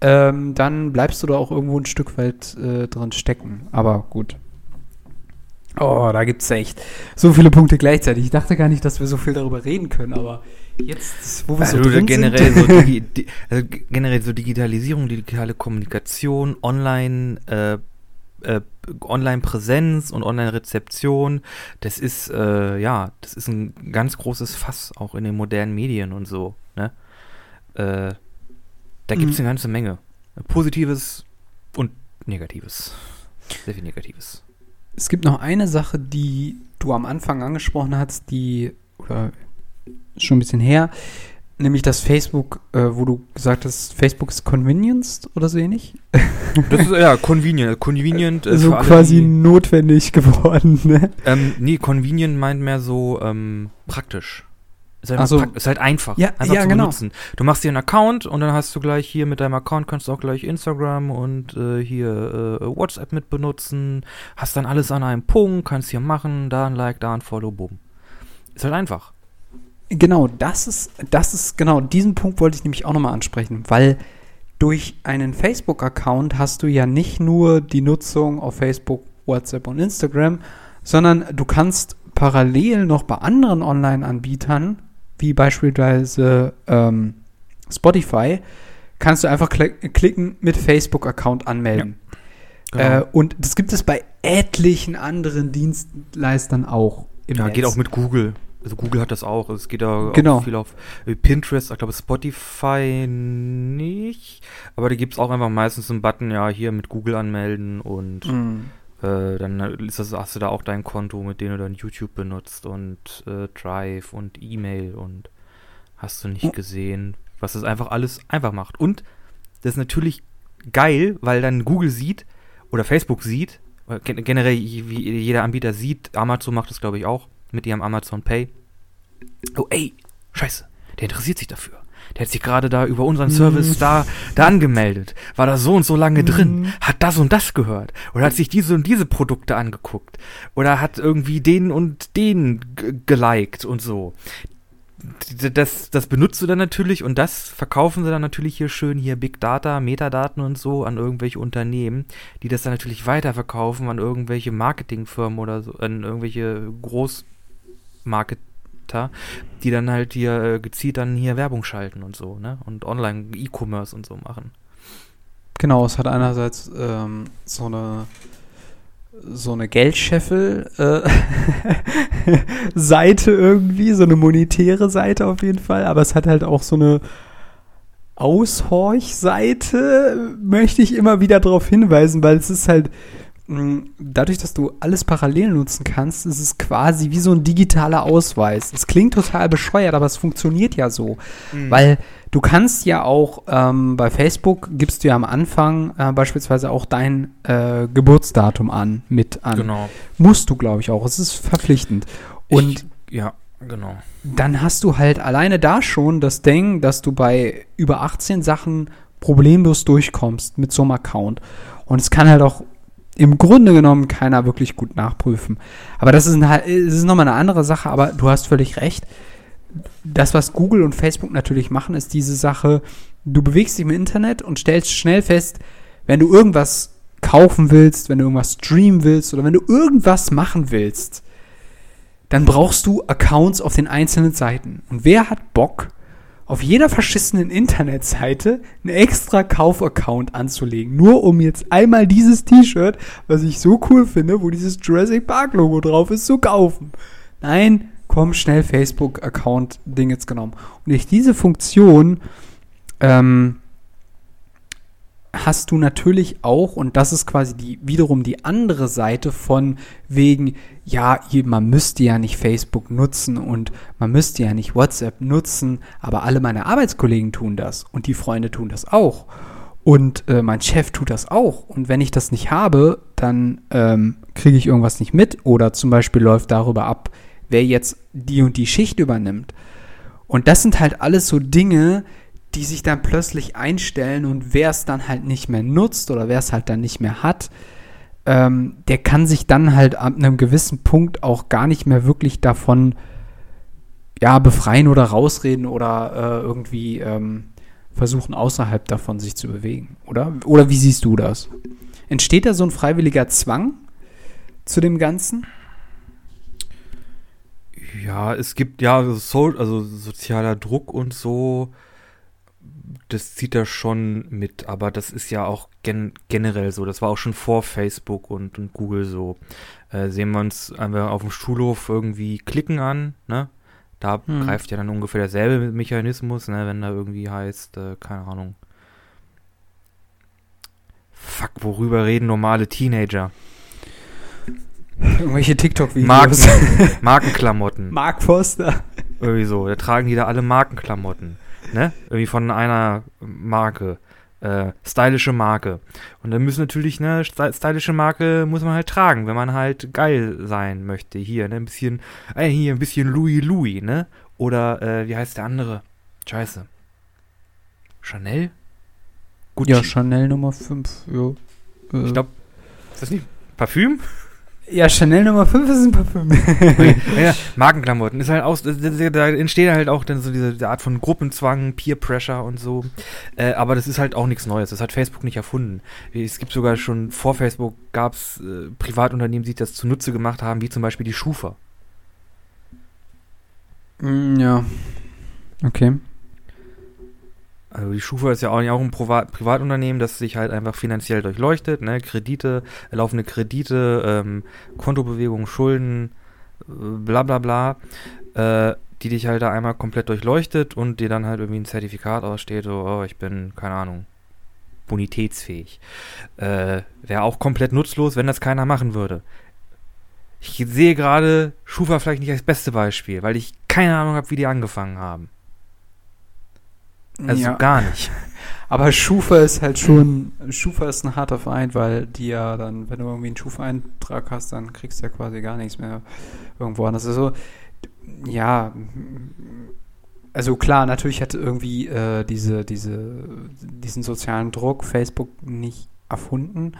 ähm, dann bleibst du da auch irgendwo ein Stück weit äh, drin stecken. Aber gut. Oh, da gibt's echt so viele Punkte gleichzeitig. Ich dachte gar nicht, dass wir so viel darüber reden können, aber jetzt, wo wir so Also drin generell, sind. so digi di also generell so Digitalisierung, digitale Kommunikation, Online, äh, äh, Online-Präsenz und Online-Rezeption, das ist, äh, ja, das ist ein ganz großes Fass, auch in den modernen Medien und so, ne? Äh, da gibt es Mhm. eine ganze Menge. Positives und Negatives. Sehr viel Negatives. Es gibt noch eine Sache, die du am Anfang angesprochen hast, die, oder schon ein bisschen her, nämlich das Facebook, äh, wo du gesagt hast, Facebook ist convenienced oder so ähnlich. Das ist ja convenient. Convenient ist so alle, quasi die- notwendig geworden, ne? Ähm, nee, convenient meint mehr so ähm, praktisch. Ist halt, so. ist halt einfach. Ja, einfach ja, zu genau. benutzen. Du machst dir einen Account und dann hast du gleich hier mit deinem Account kannst du auch gleich Instagram und äh, hier äh, WhatsApp mit benutzen. Hast dann alles an einem Punkt, kannst hier machen, da ein Like, da ein Follow, boom. Ist halt einfach. Genau, das ist, das ist, genau, diesen Punkt wollte ich nämlich auch nochmal ansprechen, weil durch einen Facebook-Account hast du ja nicht nur die Nutzung auf Facebook, WhatsApp und Instagram, sondern du kannst parallel noch bei anderen Online-Anbietern, wie beispielsweise ähm, Spotify, kannst du einfach kli- klicken, mit Facebook-Account anmelden. Genau. Äh, und das gibt es bei etlichen anderen Dienstleistern auch. Ja, Netz. geht auch mit Google. Also Google hat das auch. Es geht da Genau. auch viel auf äh, Pinterest, ich glaube Spotify nicht. Aber da gibt es auch einfach meistens einen Button, ja, hier mit Google anmelden und Mm. Äh, dann ist das, hast du da auch dein Konto, mit dem du dann YouTube benutzt und äh, Drive und E-Mail und hast du nicht Oh. gesehen, was das einfach alles einfach macht. Und das ist natürlich geil, weil dann Google sieht oder Facebook sieht, oder generell wie jeder Anbieter sieht, Amazon macht das glaube ich auch mit ihrem Amazon Pay. Oh ey, scheiße, der interessiert sich dafür. Der hat sich gerade da über unseren Service Mhm. da, da angemeldet. War da so und so lange drin. Mhm. Hat das und das gehört. Oder hat sich diese und diese Produkte angeguckt. Oder hat irgendwie den und den geliked und so. Das, das benutzt du dann natürlich und das verkaufen sie dann natürlich hier schön hier Big Data, Metadaten und so an irgendwelche Unternehmen, die das dann natürlich weiterverkaufen an irgendwelche Marketingfirmen oder so, an irgendwelche Großmarketer, die dann halt hier äh, gezielt dann hier Werbung schalten und so, ne? Und online E-Commerce und so machen. Genau, es hat einerseits ähm, so eine so eine Geldscheffel äh, irgendwie, so eine monetäre Seite auf jeden Fall, aber es hat halt auch so eine Aushorchseite, möchte ich immer wieder darauf hinweisen, weil es ist halt dadurch, dass du alles parallel nutzen kannst, ist es quasi wie so ein digitaler Ausweis. Es klingt total bescheuert, aber es funktioniert ja so. Weil du kannst ja auch ähm, bei Facebook gibst du ja am Anfang äh, beispielsweise auch dein äh, Geburtsdatum an, mit an. Genau. Musst du, glaube ich, auch. Es ist verpflichtend. Und ich, ja, genau. dann hast du halt alleine da schon das Ding, dass du bei über 18 Sachen problemlos durchkommst mit so einem Account. Und es kann halt auch im Grunde genommen keiner wirklich gut nachprüfen. Aber das ist, ein, ist nochmal eine andere Sache, aber du hast völlig recht. Das, was Google und Facebook natürlich machen, ist diese Sache, du bewegst dich im Internet und stellst schnell fest, wenn du irgendwas kaufen willst, wenn du irgendwas streamen willst oder wenn du irgendwas machen willst, dann brauchst du Accounts auf den einzelnen Seiten. Und wer hat Bock, auf jeder verschissenen Internetseite einen extra Kaufaccount anzulegen, nur um jetzt einmal dieses T-Shirt, was ich so cool finde, wo dieses Jurassic Park Logo drauf ist, zu kaufen? Nein, komm, schnell Facebook-Account-Ding jetzt genommen. Und durch diese Funktion ähm, hast du natürlich auch, und das ist quasi die, wiederum die andere Seite von wegen, ja, man müsste ja nicht Facebook nutzen und man müsste ja nicht WhatsApp nutzen, aber alle meine Arbeitskollegen tun das und die Freunde tun das auch. Und äh, mein Chef tut das auch. Und wenn ich das nicht habe, dann ähm, kriege ich irgendwas nicht mit. Oder zum Beispiel läuft darüber ab, wer jetzt die und die Schicht übernimmt. Und das sind halt alles so Dinge, die sich dann plötzlich einstellen und wer es dann halt nicht mehr nutzt oder wer es halt dann nicht mehr hat, ähm, der kann sich dann halt ab einem gewissen Punkt auch gar nicht mehr wirklich davon ja, befreien oder rausreden oder äh, irgendwie ähm, versuchen, außerhalb davon sich zu bewegen, oder? Oder wie siehst du das? Entsteht da so ein freiwilliger Zwang zu dem Ganzen? Ja, es gibt ja so, also sozialer Druck und so das zieht er schon mit, aber das ist ja auch gen generell so. Das war auch schon vor Facebook und, und Google so. Äh, sehen wir uns einfach auf dem Schulhof irgendwie klicken an, ne? Da hm. greift ja dann ungefähr derselbe Mechanismus, ne? Wenn da irgendwie heißt, äh, keine Ahnung. Fuck, worüber reden normale Teenager? Irgendwelche TikTok-Videos. Marken, Markenklamotten. Mark Foster. Irgendwie so. Da tragen die da alle Markenklamotten ne? Irgendwie von einer Marke. Äh, stylische Marke. Und dann müssen natürlich, ne, stylische Marke muss man halt tragen, wenn man halt geil sein möchte. Hier, ne, ein bisschen, äh, hier ein bisschen Louis Louis, ne? Oder, äh, wie heißt der andere? Scheiße. Chanel? Gucci. Ja, Chanel Nummer 5, ja. Äh. Ich glaube, ist das nicht Parfüm? Ja, Chanel Nummer 5 ist ein Parfüm. ja, Markenklamotten. Ist halt aus, da entsteht halt auch dann so diese Art von Gruppenzwang, Peer Pressure und so. Äh, aber das ist halt auch nichts Neues. Das hat Facebook nicht erfunden. Es gibt sogar schon vor Facebook gab es äh, Privatunternehmen, die das zunutze gemacht haben, wie zum Beispiel die Schufa. Mm, ja. Okay. Also die Schufa ist ja auch, auch ein Privat Privatunternehmen, das sich halt einfach finanziell durchleuchtet, ne? Kredite, laufende Kredite, ähm, Kontobewegungen, Schulden, äh, bla bla bla, äh, die dich halt da einmal komplett durchleuchtet und dir dann halt irgendwie ein Zertifikat aussteht, so, oh, ich bin, keine Ahnung, bonitätsfähig. Äh, Wäre auch komplett nutzlos, wenn das keiner machen würde. Ich sehe gerade Schufa vielleicht nicht als beste Beispiel, weil ich keine Ahnung habe, wie die angefangen haben. Also ja. gar nicht. Aber Schufa ist halt schon, Schufa ist ein harter Verein, weil die ja dann, wenn du irgendwie einen Schufa-Eintrag hast, dann kriegst du ja quasi gar nichts mehr irgendwo anders. Also, ja, also klar, natürlich hat irgendwie äh, diese, diese, diesen sozialen Druck Facebook nicht erfunden.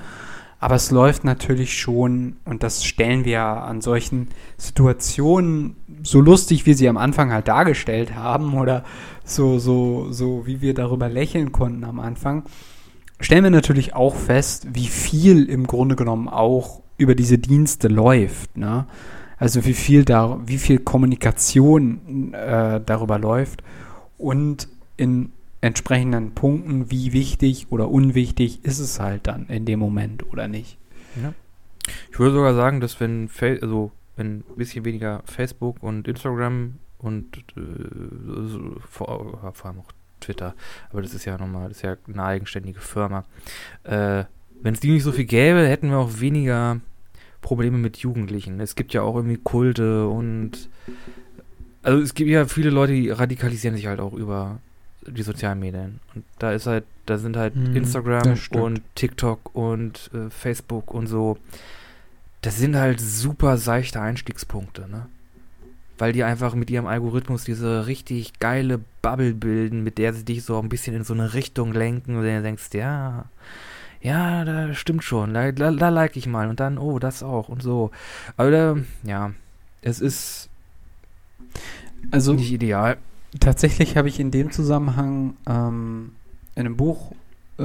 Aber es läuft natürlich schon, und das stellen wir an solchen Situationen, so lustig wie sie am Anfang halt dargestellt haben, oder so, so, so wie wir darüber lächeln konnten am Anfang, stellen wir natürlich auch fest, wie viel im Grunde genommen auch über diese Dienste läuft. Ne? Also wie viel da, wie viel Kommunikation äh, darüber läuft und in entsprechenden Punkten, wie wichtig oder unwichtig ist es halt dann in dem Moment oder nicht. Ja. Ich würde sogar sagen, dass wenn, also wenn ein bisschen weniger Facebook und Instagram und äh, vor, vor, allem auch Twitter, aber das ist ja nochmal, das ist ja eine eigenständige Firma. Äh, wenn es die nicht so viel gäbe, hätten wir auch weniger Probleme mit Jugendlichen. Es gibt ja auch irgendwie Kulte und also es gibt ja viele Leute, die radikalisieren sich halt auch über die sozialen Medien. Und da ist halt, da sind halt hm, Instagram und TikTok und äh, Facebook und so. Das sind halt super seichte Einstiegspunkte, ne? Weil die einfach mit ihrem Algorithmus diese richtig geile Bubble bilden, mit der sie dich so ein bisschen in so eine Richtung lenken und dann denkst, ja, ja, da stimmt schon, da, da, da like ich mal und dann, oh, das auch und so. Aber da, ja, es ist also nicht ideal. Tatsächlich habe ich in dem Zusammenhang ähm, in einem Buch äh,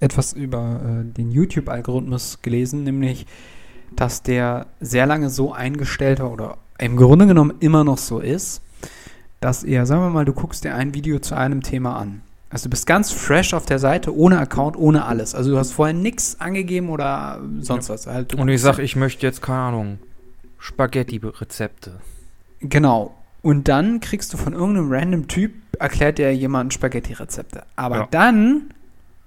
etwas über äh, den YouTube-Algorithmus gelesen, nämlich, dass der sehr lange so eingestellt war oder im Grunde genommen immer noch so ist, dass er, sagen wir mal, du guckst dir ein Video zu einem Thema an. Also du bist ganz fresh auf der Seite, ohne Account, ohne alles. Also du hast vorher nichts angegeben oder sonst ja. was. Halt, Und ich sage, ich möchte jetzt, keine Ahnung, Spaghetti-Rezepte. Genau. Und dann kriegst du von irgendeinem random Typ, erklärt dir jemand Spaghetti-Rezepte. Aber ja. dann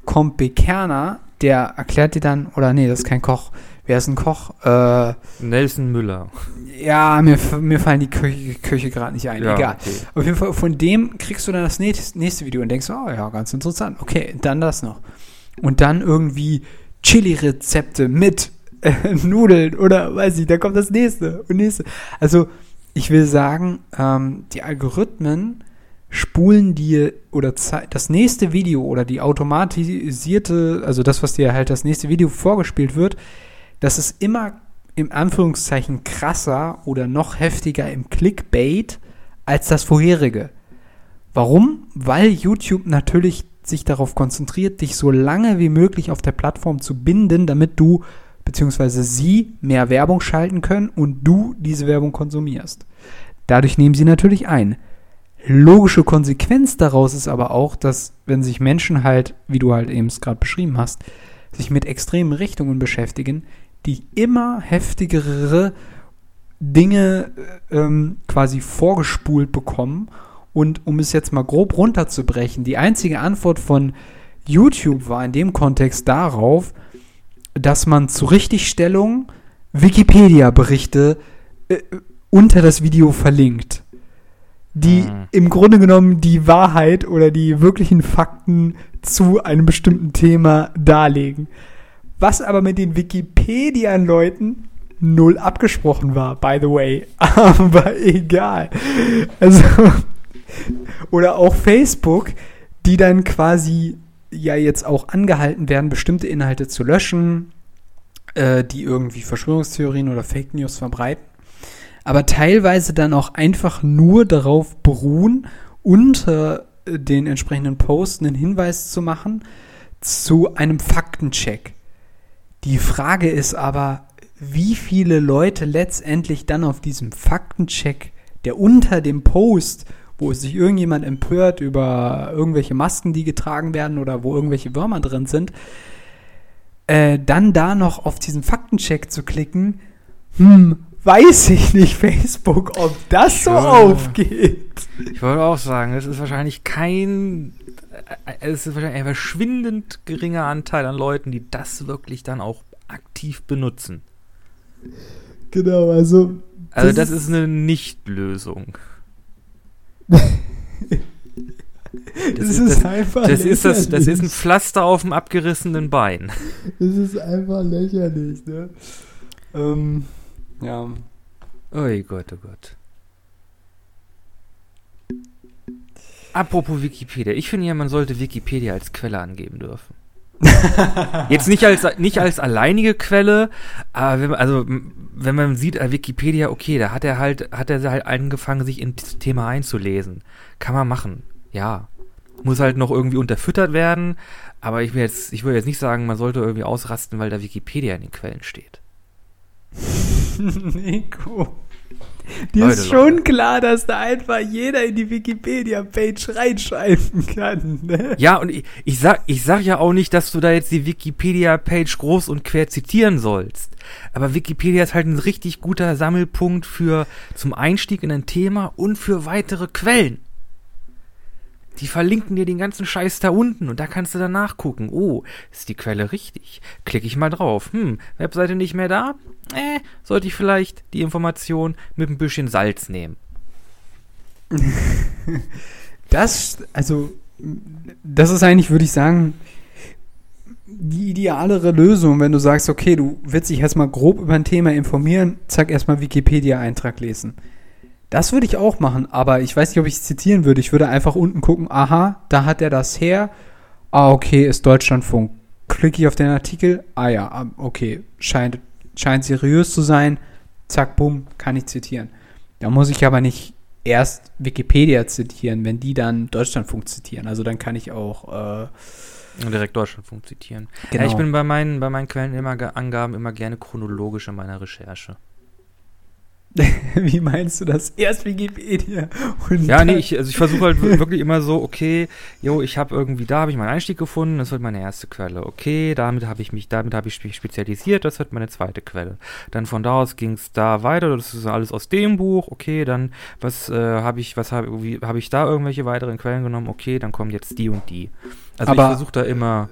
kommt Bekerner, der erklärt dir dann, oder nee, das ist kein Koch. Wer ist ein Koch? Äh, Nelson Müller. ja, mir, mir fallen die Köche, Köche gerade nicht ein. Ja, Egal. okay. Auf jeden Fall, von dem kriegst du dann das nächste, nächste Video und denkst, oh ja, ganz interessant. Okay, dann das noch. Und dann irgendwie Chili-Rezepte mit äh, Nudeln oder weiß ich, da kommt das nächste und nächste. Also, ich will sagen, ähm, die Algorithmen spulen dir oder das nächste Video oder die automatisierte, also das, was dir halt das nächste Video vorgespielt wird, das ist immer im Anführungszeichen krasser oder noch heftiger im Clickbait als das vorherige. Warum? Weil YouTube natürlich sich darauf konzentriert, dich so lange wie möglich auf der Plattform zu binden, damit du bzw. sie mehr Werbung schalten können und du diese Werbung konsumierst. Dadurch nehmen sie natürlich ein. Logische Konsequenz daraus ist aber auch, dass wenn sich Menschen halt, wie du halt eben es gerade beschrieben hast, sich mit extremen Richtungen beschäftigen, die immer heftigere Dinge äh, ähm, quasi vorgespult bekommen. Und um es jetzt mal grob runterzubrechen, die einzige Antwort von YouTube war in dem Kontext darauf, dass man zur Richtigstellung Wikipedia-Berichte äh, unter das Video verlinkt, die Mhm. im Grunde genommen die Wahrheit oder die wirklichen Fakten zu einem bestimmten Thema darlegen. Was aber mit den Wikipedia-Leuten null abgesprochen war, by the way. Aber egal. Also, oder auch Facebook, die dann quasi ja jetzt auch angehalten werden, bestimmte Inhalte zu löschen, äh, die irgendwie Verschwörungstheorien oder Fake News verbreiten, aber teilweise dann auch einfach nur darauf beruhen, unter äh, den entsprechenden Posts einen Hinweis zu machen zu einem Faktencheck. Die Frage ist aber, wie viele Leute letztendlich dann auf diesem Faktencheck, der unter dem Post, wo sich irgendjemand empört über irgendwelche Masken, die getragen werden oder wo irgendwelche Würmer drin sind, äh, dann da noch auf diesen Faktencheck zu klicken, hm, weiß ich nicht, Facebook, ob das so Ja. aufgeht. Ich wollte auch sagen, es ist wahrscheinlich kein, es ist wahrscheinlich ein verschwindend geringer Anteil an Leuten, die das wirklich dann auch aktiv benutzen. Genau, also. Also Das das, ist- ist eine Nicht-Lösung. Das, ist- ist das- einfach Das ist, das, das ist ein. Pflaster auf dem abgerissenen Bein. Das ist einfach lächerlich, ne? Ähm, ja. Oh Gott, oh Gott. Apropos Wikipedia. Ich finde ja, man sollte Wikipedia als Quelle angeben dürfen. Jetzt nicht als, nicht als alleinige Quelle, aber wenn man, also, wenn man sieht, äh, Wikipedia, okay, da hat er halt, hat er halt angefangen, sich in das Thema einzulesen. Kann man machen. Ja. Muss halt noch irgendwie unterfüttert werden, aber ich will jetzt, ich würde jetzt nicht sagen, man sollte irgendwie ausrasten, weil da Wikipedia in den Quellen steht. Nico. Dir Leute, ist schon Leute. klar, dass da einfach jeder in die Wikipedia-Page reinschreiben kann, ne? Ja, und ich, ich, sag, ich sag ja auch nicht, dass du da jetzt die Wikipedia-Page groß und quer zitieren sollst. Aber Wikipedia ist halt ein richtig guter Sammelpunkt für zum Einstieg in ein Thema und für weitere Quellen. Die verlinken dir den ganzen Scheiß da unten und da kannst du dann nachgucken. Oh, ist die Quelle richtig? Klicke ich mal drauf. Hm, Webseite nicht mehr da? Äh, sollte ich vielleicht die Information mit ein bisschen Salz nehmen. Das, also, das ist eigentlich, würde ich sagen, die idealere Lösung, wenn du sagst, okay, du willst dich erstmal grob über ein Thema informieren, zack, erstmal Wikipedia-Eintrag lesen. Das würde ich auch machen, aber ich weiß nicht, ob ich es zitieren würde. Ich würde einfach unten gucken, aha, da hat er das her. Ah, okay, ist Deutschlandfunk. Klicke ich auf den Artikel, ah ja, ah, okay, scheint, scheint seriös zu sein. Zack, bumm, kann ich zitieren. Da muss ich aber nicht erst Wikipedia zitieren, wenn die dann Deutschlandfunk zitieren. Also dann kann ich auch, äh, direkt Deutschlandfunk zitieren. genau. Ja, ich bin bei meinen, bei meinen Quellen immer immer gerne chronologisch in meiner Recherche. Wie meinst du das? Erst Wikipedia und Ja, nee, ich, also ich versuche halt wirklich immer so, okay, jo, ich habe irgendwie, da habe ich meinen Einstieg gefunden, das wird meine erste Quelle. Okay, damit habe ich mich, damit habe ich mich spezialisiert, das wird meine zweite Quelle. Dann von da aus ging es da weiter, das ist alles aus dem Buch, okay, dann was äh, habe ich, was habe hab ich da irgendwelche weiteren Quellen genommen, okay, dann kommen jetzt die und die. Also aber, ich versuche da immer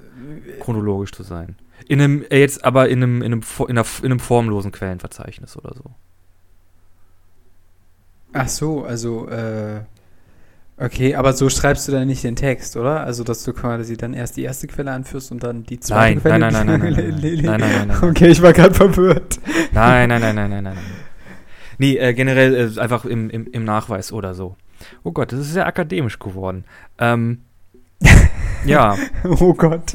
chronologisch zu sein. In einem, äh, jetzt aber in einem, in einem, in, einem formlosen Quellenverzeichnis oder so. Ach so, also, äh, okay, aber so schreibst du dann nicht den Text, oder? Also, dass du quasi dann erst die erste Quelle anführst und dann die zweite nein, Quelle. Nein, nein, nein, nein, nein, nein, nein, nein, nein, Okay, ich war gerade verwirrt. Nein, nein, nein, nein, nein, nein, nein. Nee, äh, generell äh, einfach im, im, im Nachweis oder so. Oh Gott, das ist sehr akademisch geworden. Ähm, ja. oh Gott.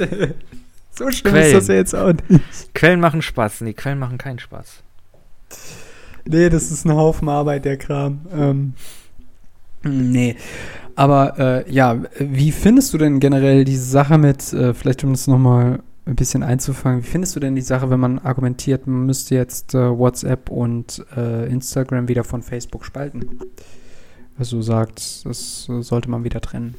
So schlimm Quellen. ist das ja jetzt auch nicht. Quellen machen Spaß. Nee, Quellen machen keinen Spaß. Nee, das ist ein Haufen Arbeit, der Kram. Ähm, nee. Aber äh, ja, wie findest du denn generell diese Sache mit, äh, vielleicht um das nochmal ein bisschen einzufangen, wie findest du denn die Sache, wenn man argumentiert, man müsste jetzt äh, WhatsApp und äh, Instagram wieder von Facebook spalten? Also sagt, das sollte man wieder trennen.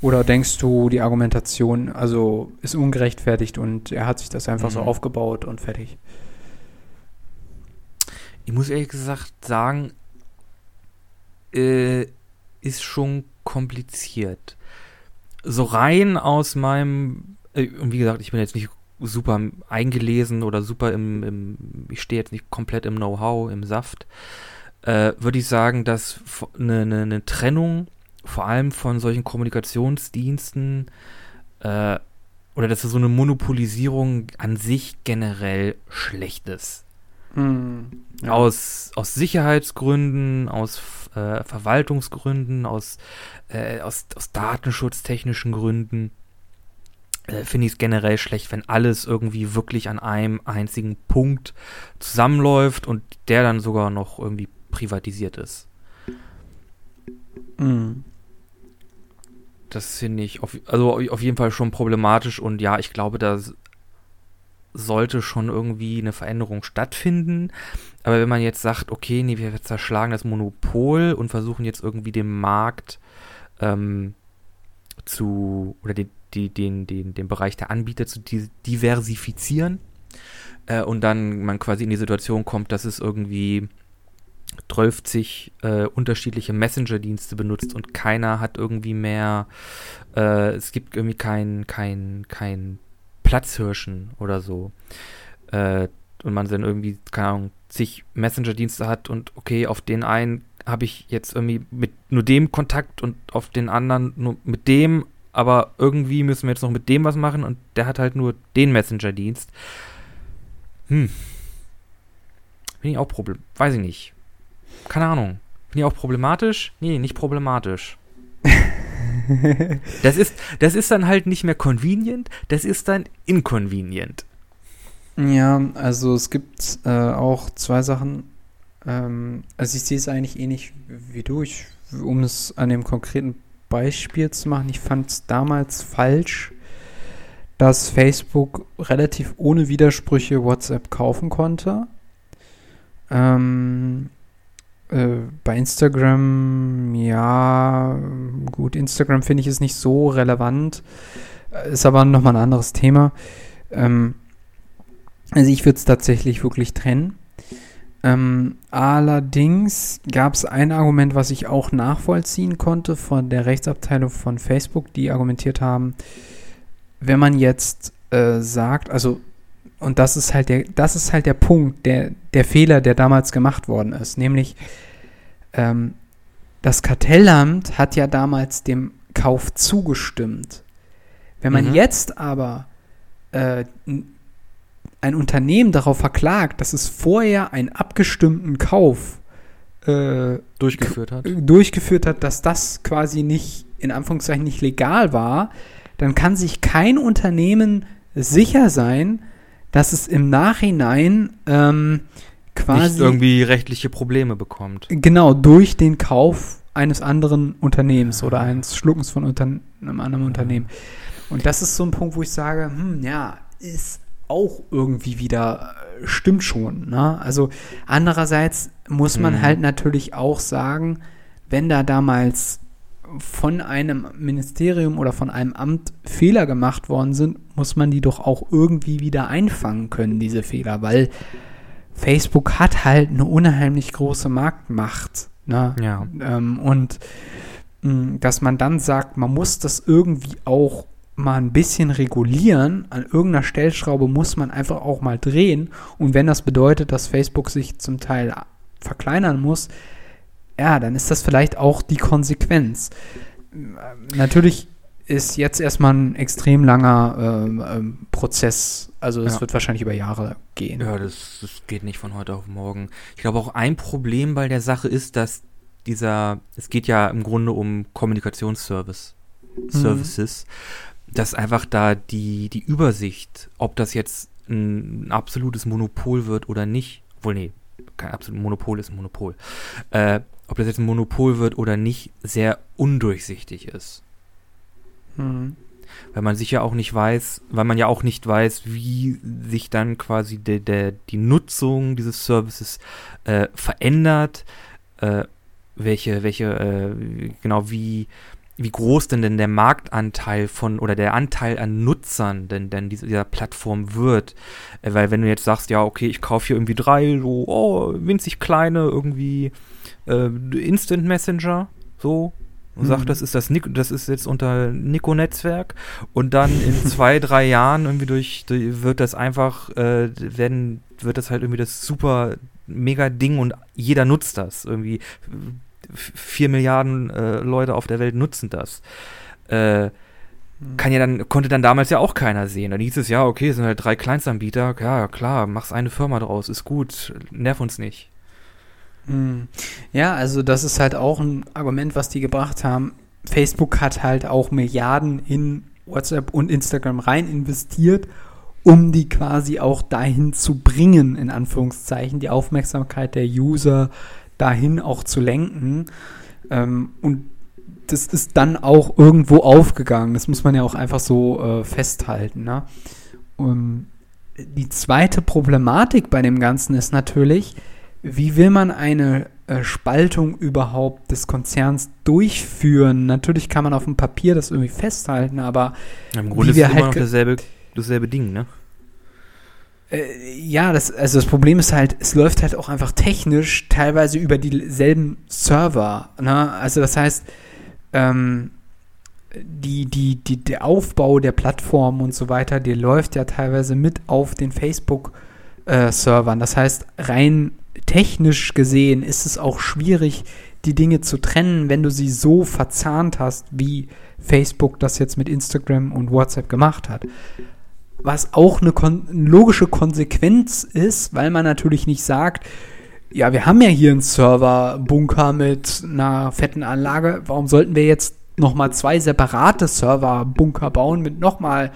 Oder denkst du, die Argumentation also ist ungerechtfertigt und er hat sich das einfach mhm. so aufgebaut und fertig? Ich muss ehrlich gesagt sagen, äh, ist schon kompliziert. So rein aus meinem, äh, und wie gesagt, ich bin jetzt nicht super eingelesen oder super im, im ich stehe jetzt nicht komplett im Know-how, im Saft, äh, würde ich sagen, dass eine, eine, eine Trennung vor allem von solchen Kommunikationsdiensten äh, oder dass so eine Monopolisierung an sich generell schlecht ist. Mm, ja. aus, aus Sicherheitsgründen, aus äh, Verwaltungsgründen, aus, äh, aus, aus datenschutztechnischen Gründen äh, finde ich es generell schlecht, wenn alles irgendwie wirklich an einem einzigen Punkt zusammenläuft und der dann sogar noch irgendwie privatisiert ist. Mm das finde ich auf, also auf jeden Fall schon problematisch und ja, ich glaube, da sollte schon irgendwie eine Veränderung stattfinden. Aber wenn man jetzt sagt, okay, nee, wir zerschlagen das Monopol und versuchen jetzt irgendwie den Markt ähm, zu oder den, den, den, den Bereich der Anbieter zu diversifizieren äh, und dann man quasi in die Situation kommt, dass es irgendwie 12 äh, unterschiedliche Messenger-Dienste benutzt und keiner hat irgendwie mehr, äh, es gibt irgendwie kein, kein, kein Platzhirschen oder so. Äh, und man dann irgendwie, keine Ahnung, zig Messenger-Dienste hat und okay, auf den einen habe ich jetzt irgendwie mit nur dem Kontakt und auf den anderen nur mit dem, aber irgendwie müssen wir jetzt noch mit dem was machen und der hat halt nur den Messenger-Dienst. Hm. Bin ich auch Problem. Weiß ich nicht keine Ahnung. Finde ich auch problematisch? Nee, nicht problematisch. das, ist, das ist dann halt nicht mehr convenient, das ist dann inconvenient. Ja, also es gibt äh, auch zwei Sachen. Ähm, also ich sehe es eigentlich ähnlich wie du. Ich, um es an dem konkreten Beispiel zu machen, ich fand es damals falsch, dass Facebook relativ ohne Widersprüche WhatsApp kaufen konnte. Ähm, äh, bei Instagram, ja, gut, Instagram finde ich ist nicht so relevant, äh, ist aber nochmal ein anderes Thema. Ähm, also ich würde es tatsächlich wirklich trennen. Ähm, allerdings gab es ein Argument, was ich auch nachvollziehen konnte von der Rechtsabteilung von Facebook, die argumentiert haben, wenn man jetzt äh, sagt, also und das ist halt der, das ist halt der Punkt, der, der Fehler, der damals gemacht worden ist. Nämlich, ähm, das Kartellamt hat ja damals dem Kauf zugestimmt. Wenn man mhm. jetzt aber äh, ein Unternehmen darauf verklagt, dass es vorher einen abgestimmten Kauf äh, durchgeführt hat. durchgeführt hat, dass das quasi nicht, in Anführungszeichen, nicht legal war, dann kann sich kein Unternehmen sicher sein, dass es im Nachhinein ähm, quasi nicht irgendwie rechtliche Probleme bekommt. Genau, durch den Kauf eines anderen Unternehmens ja. oder eines Schluckens von Unter einem anderen Unternehmen. Und das ist so ein Punkt, wo ich sage, hm, ja, ist auch irgendwie wieder, äh, stimmt schon. Ne? Also andererseits muss man Mhm. halt natürlich auch sagen, wenn da damals von einem Ministerium oder von einem Amt Fehler gemacht worden sind, muss man die doch auch irgendwie wieder einfangen können, diese Fehler, weil Facebook hat halt eine unheimlich große Marktmacht. Ne? Ja. Ähm, und mh, dass man dann sagt, man muss das irgendwie auch mal ein bisschen regulieren, an irgendeiner Stellschraube muss man einfach auch mal drehen. Und wenn das bedeutet, dass Facebook sich zum Teil verkleinern muss, ja, dann ist das vielleicht auch die Konsequenz. Natürlich ist jetzt erstmal ein extrem langer ähm, ähm, Prozess. Also es Ja. wird wahrscheinlich über Jahre gehen. Ja, das, das geht nicht von heute auf morgen. Ich glaube auch ein Problem bei der Sache ist, dass dieser, es geht ja im Grunde um Kommunikationsservice, Services, dass einfach da die, die Übersicht, ob das jetzt ein, absolutes Monopol wird oder nicht, wohl nee, kein absolutes Monopol ist ein Monopol, äh, ob das jetzt ein Monopol wird oder nicht, sehr undurchsichtig ist. Mhm. weil man sich ja auch nicht weiß, weil man ja auch nicht weiß, wie sich dann quasi der, der, die Nutzung dieses Services äh, verändert, äh, welche, welche, äh, genau wie, wie groß denn denn der Marktanteil von oder der Anteil an Nutzern denn, denn dieser, Plattform wird. Äh, weil wenn du jetzt sagst, ja, okay, ich kaufe hier irgendwie drei, so, oh, winzig kleine irgendwie äh, Instant Messenger, so, und sagt, Mhm. das ist das Nico, das ist jetzt unter Nico-Netzwerk und dann in zwei, drei Jahren irgendwie durch, durch wird das einfach, äh, werden, wird das halt irgendwie das super mega Ding und jeder nutzt das. Irgendwie vier Milliarden äh, Leute auf der Welt nutzen das. Äh, kann ja dann, konnte dann damals ja auch keiner sehen. Dann hieß es ja, okay, es sind halt drei Kleinstanbieter, ja klar, mach's eine Firma draus, ist gut, nerv uns nicht. Hm. Ja, also das ist halt auch ein Argument, was die gebracht haben. Facebook hat halt auch Milliarden in WhatsApp und Instagram rein investiert, um die quasi auch dahin zu bringen, in Anführungszeichen, die Aufmerksamkeit der User dahin auch zu lenken. Ähm, und das ist dann auch irgendwo aufgegangen. Das muss man ja auch einfach so äh, festhalten. Ne? Und die zweite Problematik bei dem Ganzen ist natürlich, wie will man eine äh, Spaltung überhaupt des Konzerns durchführen? Natürlich kann man auf dem Papier das irgendwie festhalten, aber Im Wie Grunde ist es immer halt noch ge- dasselbe, dasselbe Ding, ne? Äh, ja, das, also das Problem ist halt, es läuft halt auch einfach technisch teilweise über dieselben Server. Ne? Also das heißt, ähm, die, die, die, der Aufbau der Plattform und so weiter, der läuft ja teilweise mit auf den Facebook-Servern. das heißt, rein technisch gesehen ist es auch schwierig, die Dinge zu trennen, wenn du sie so verzahnt hast, wie Facebook das jetzt mit Instagram und WhatsApp gemacht hat. Was auch eine kon logische Konsequenz ist, weil man natürlich nicht sagt, ja, wir haben ja hier einen Serverbunker mit einer fetten Anlage, warum sollten wir jetzt nochmal zwei separate Serverbunker bauen mit nochmal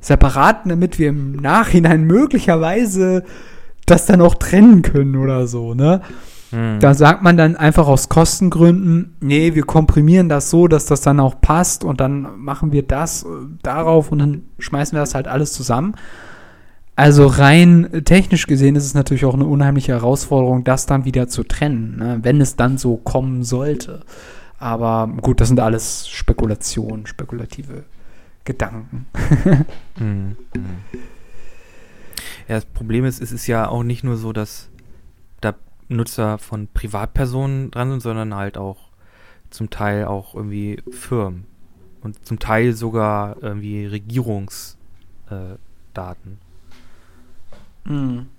separaten, damit wir im Nachhinein möglicherweise das dann auch trennen können oder so, ne? Hm. Da sagt man dann einfach aus Kostengründen, nee, wir komprimieren das so, dass das dann auch passt und dann machen wir das äh, darauf und dann schmeißen wir das halt alles zusammen. Also rein äh, technisch gesehen ist es natürlich auch eine unheimliche Herausforderung, das dann wieder zu trennen, ne, wenn es dann so kommen sollte. Aber gut, das sind alles Spekulationen, spekulative Gedanken. Mhm. Mhm. Ja, das Problem ist, es ist ja auch nicht nur so, dass da Nutzer von Privatpersonen dran sind, sondern halt auch zum Teil auch irgendwie Firmen und zum Teil sogar irgendwie Regierungsdaten. Äh, Daten.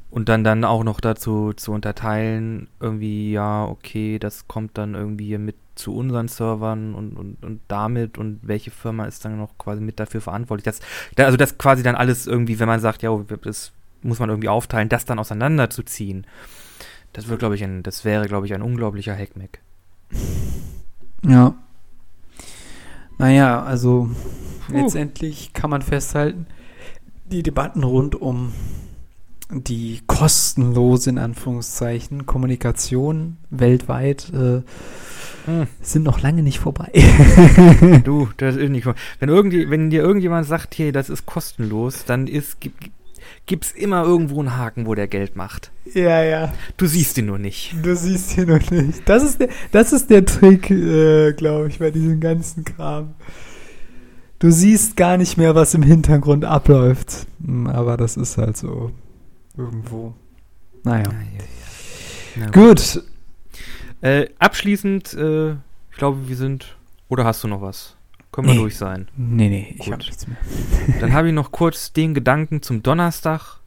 Und dann dann auch noch dazu zu unterteilen, irgendwie, ja, okay, das kommt dann irgendwie mit zu unseren Servern und, und, und damit und welche Firma ist dann noch quasi mit dafür verantwortlich. Das, da- also das quasi dann alles irgendwie, wenn man sagt, ja, das muss man irgendwie aufteilen, das dann auseinanderzuziehen. Das wird, glaube ich, ein, das wäre, glaube ich, ein unglaublicher Hackmeck. Ja. Naja, also Puh. letztendlich kann man festhalten, die Debatten rund um die kostenlose, in Anführungszeichen, Kommunikation weltweit äh, Hm. sind noch lange nicht vorbei. Du, das ist nicht. Wenn, irgendwie, wenn dir irgendjemand sagt, hey, das ist kostenlos, dann ist. gibt- gibt's immer irgendwo einen Haken, wo der Geld macht. Ja, ja. Du siehst ihn nur nicht. Du siehst ihn noch nicht. Das ist der, das ist der Trick, äh, glaube ich, bei diesem ganzen Kram. Du siehst gar nicht mehr, was im Hintergrund abläuft. Hm, Aber das ist halt so irgendwo. Naja. Na gut. Gut. Äh, abschließend, äh, ich glaube, wir sind. Oder hast du noch was? Können wir Nee. durch sein. Nee, nee, ich Gut. habe nichts mehr. Dann habe ich noch kurz den Gedanken zum Donnerstag.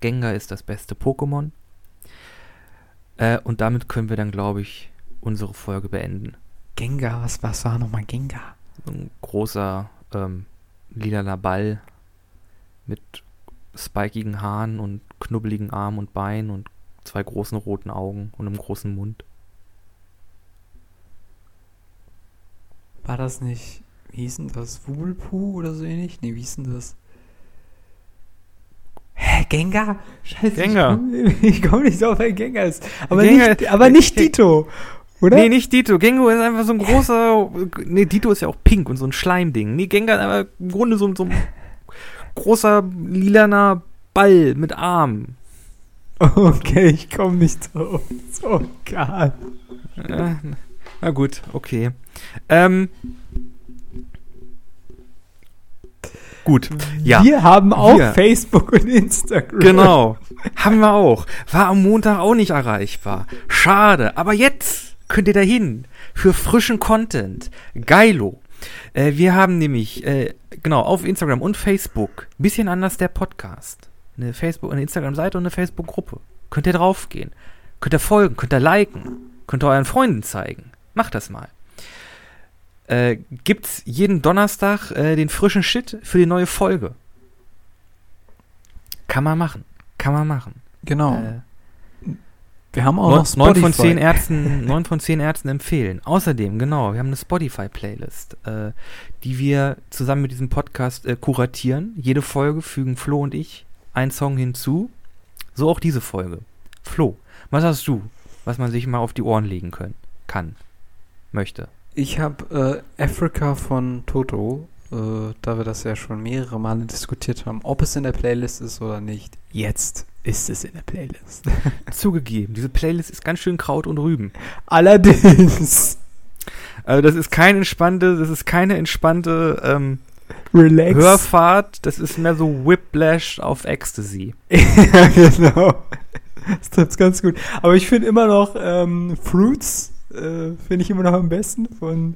Gengar ist das beste Pokémon. Äh, und damit können wir dann, glaube ich, unsere Folge beenden. Gengar, was, was war nochmal Gengar? So ein großer ähm, lilaner Ball mit spikigen Haaren und knubbeligen Armen und Beinen und zwei großen roten Augen und einem großen Mund. War das nicht, wie hieß denn das? Wubelpuh oder so ähnlich? Nee, wie hieß denn das? Hä, Gengar? Scheiße, Gengar. ich komme komm nicht auf, wer Gengar ist. Aber Gengar- nicht, aber nicht Dito, oder? Nee, nicht Dito. Gengar ist einfach so ein großer. Nee, Dito ist ja auch pink und so ein Schleimding. Nee, Gengar ist einfach im Grunde so, so ein großer lilaner Ball mit Armen. Okay, ich komme nicht drauf. So geil. Äh, na gut, okay. Ähm. Gut, ja. Wir haben auch Wir. Facebook und Instagram. Genau. Haben wir auch. War am Montag auch nicht erreichbar. Schade. Aber jetzt könnt ihr dahin. Für frischen Content. Geilo. Äh, wir haben nämlich, äh, genau, auf Instagram und Facebook, bisschen anders der Podcast. Eine Facebook, eine Instagram-Seite und eine Facebook-Gruppe. Könnt ihr draufgehen. Könnt ihr folgen, könnt ihr liken. Könnt ihr euren Freunden zeigen. Macht das mal. Äh, gibt's jeden Donnerstag äh, den frischen Shit für die neue Folge. Kann man machen. Kann man machen. Genau. Äh, wir haben auch neun, noch Spotify. neun von zehn Ärzten, neun von zehn Ärzten empfehlen. Außerdem, genau, wir haben eine Spotify-Playlist, äh, die wir zusammen mit diesem Podcast äh, kuratieren. Jede Folge fügen Flo und ich einen Song hinzu. So auch diese Folge. Flo, was hast du, was man sich mal auf die Ohren legen können, kann, möchte? Ich habe äh, Africa von Toto, äh, da wir das ja schon mehrere Male diskutiert haben, ob es in der Playlist ist oder nicht. Jetzt ist es in der Playlist. Zugegeben, diese Playlist ist ganz schön Kraut und Rüben. Allerdings. Also das ist kein entspannte, das ist keine entspannte ähm, Relax. Hörfahrt, das ist mehr so Whiplash auf Ecstasy. ja, genau. Das trifft's ganz gut. Aber ich finde immer noch ähm, Fruits, äh, finde ich immer noch am besten von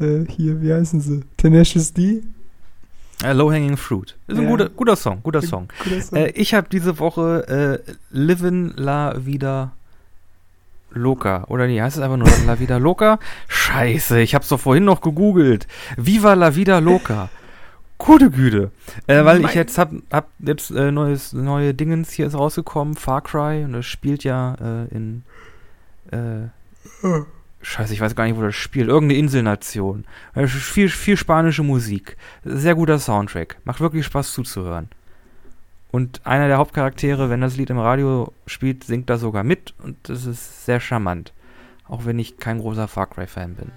äh, hier, wie heißen sie? Tenacious D. Äh, Low Hanging Fruit. Ist ein Ja. guter, guter Song, guter Song. Guter Song. Äh, ich habe diese Woche äh, Livin La Vida Loca. Oder nee, heißt es einfach nur La Vida Loca? Scheiße, ich hab's doch vorhin noch gegoogelt. Viva La Vida Loca. Gute Güte. Äh, weil ich Mein- jetzt hab, hab jetzt äh, neues, neue Dingens hier ist rausgekommen, Far Cry, und das spielt ja äh, in äh, Scheiße, ich weiß gar nicht, wo das spielt. Irgendeine Inselnation. Äh, Viel, viel spanische Musik. Sehr guter Soundtrack. Macht wirklich Spaß zuzuhören. Und einer der Hauptcharaktere, wenn das Lied im Radio spielt, singt da sogar mit und das ist sehr charmant. Auch wenn ich kein großer Far Cry-Fan bin.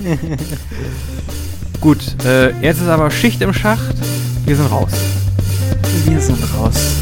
Gut, äh, jetzt ist aber Schicht im Schacht. Wir sind raus. Wir sind raus.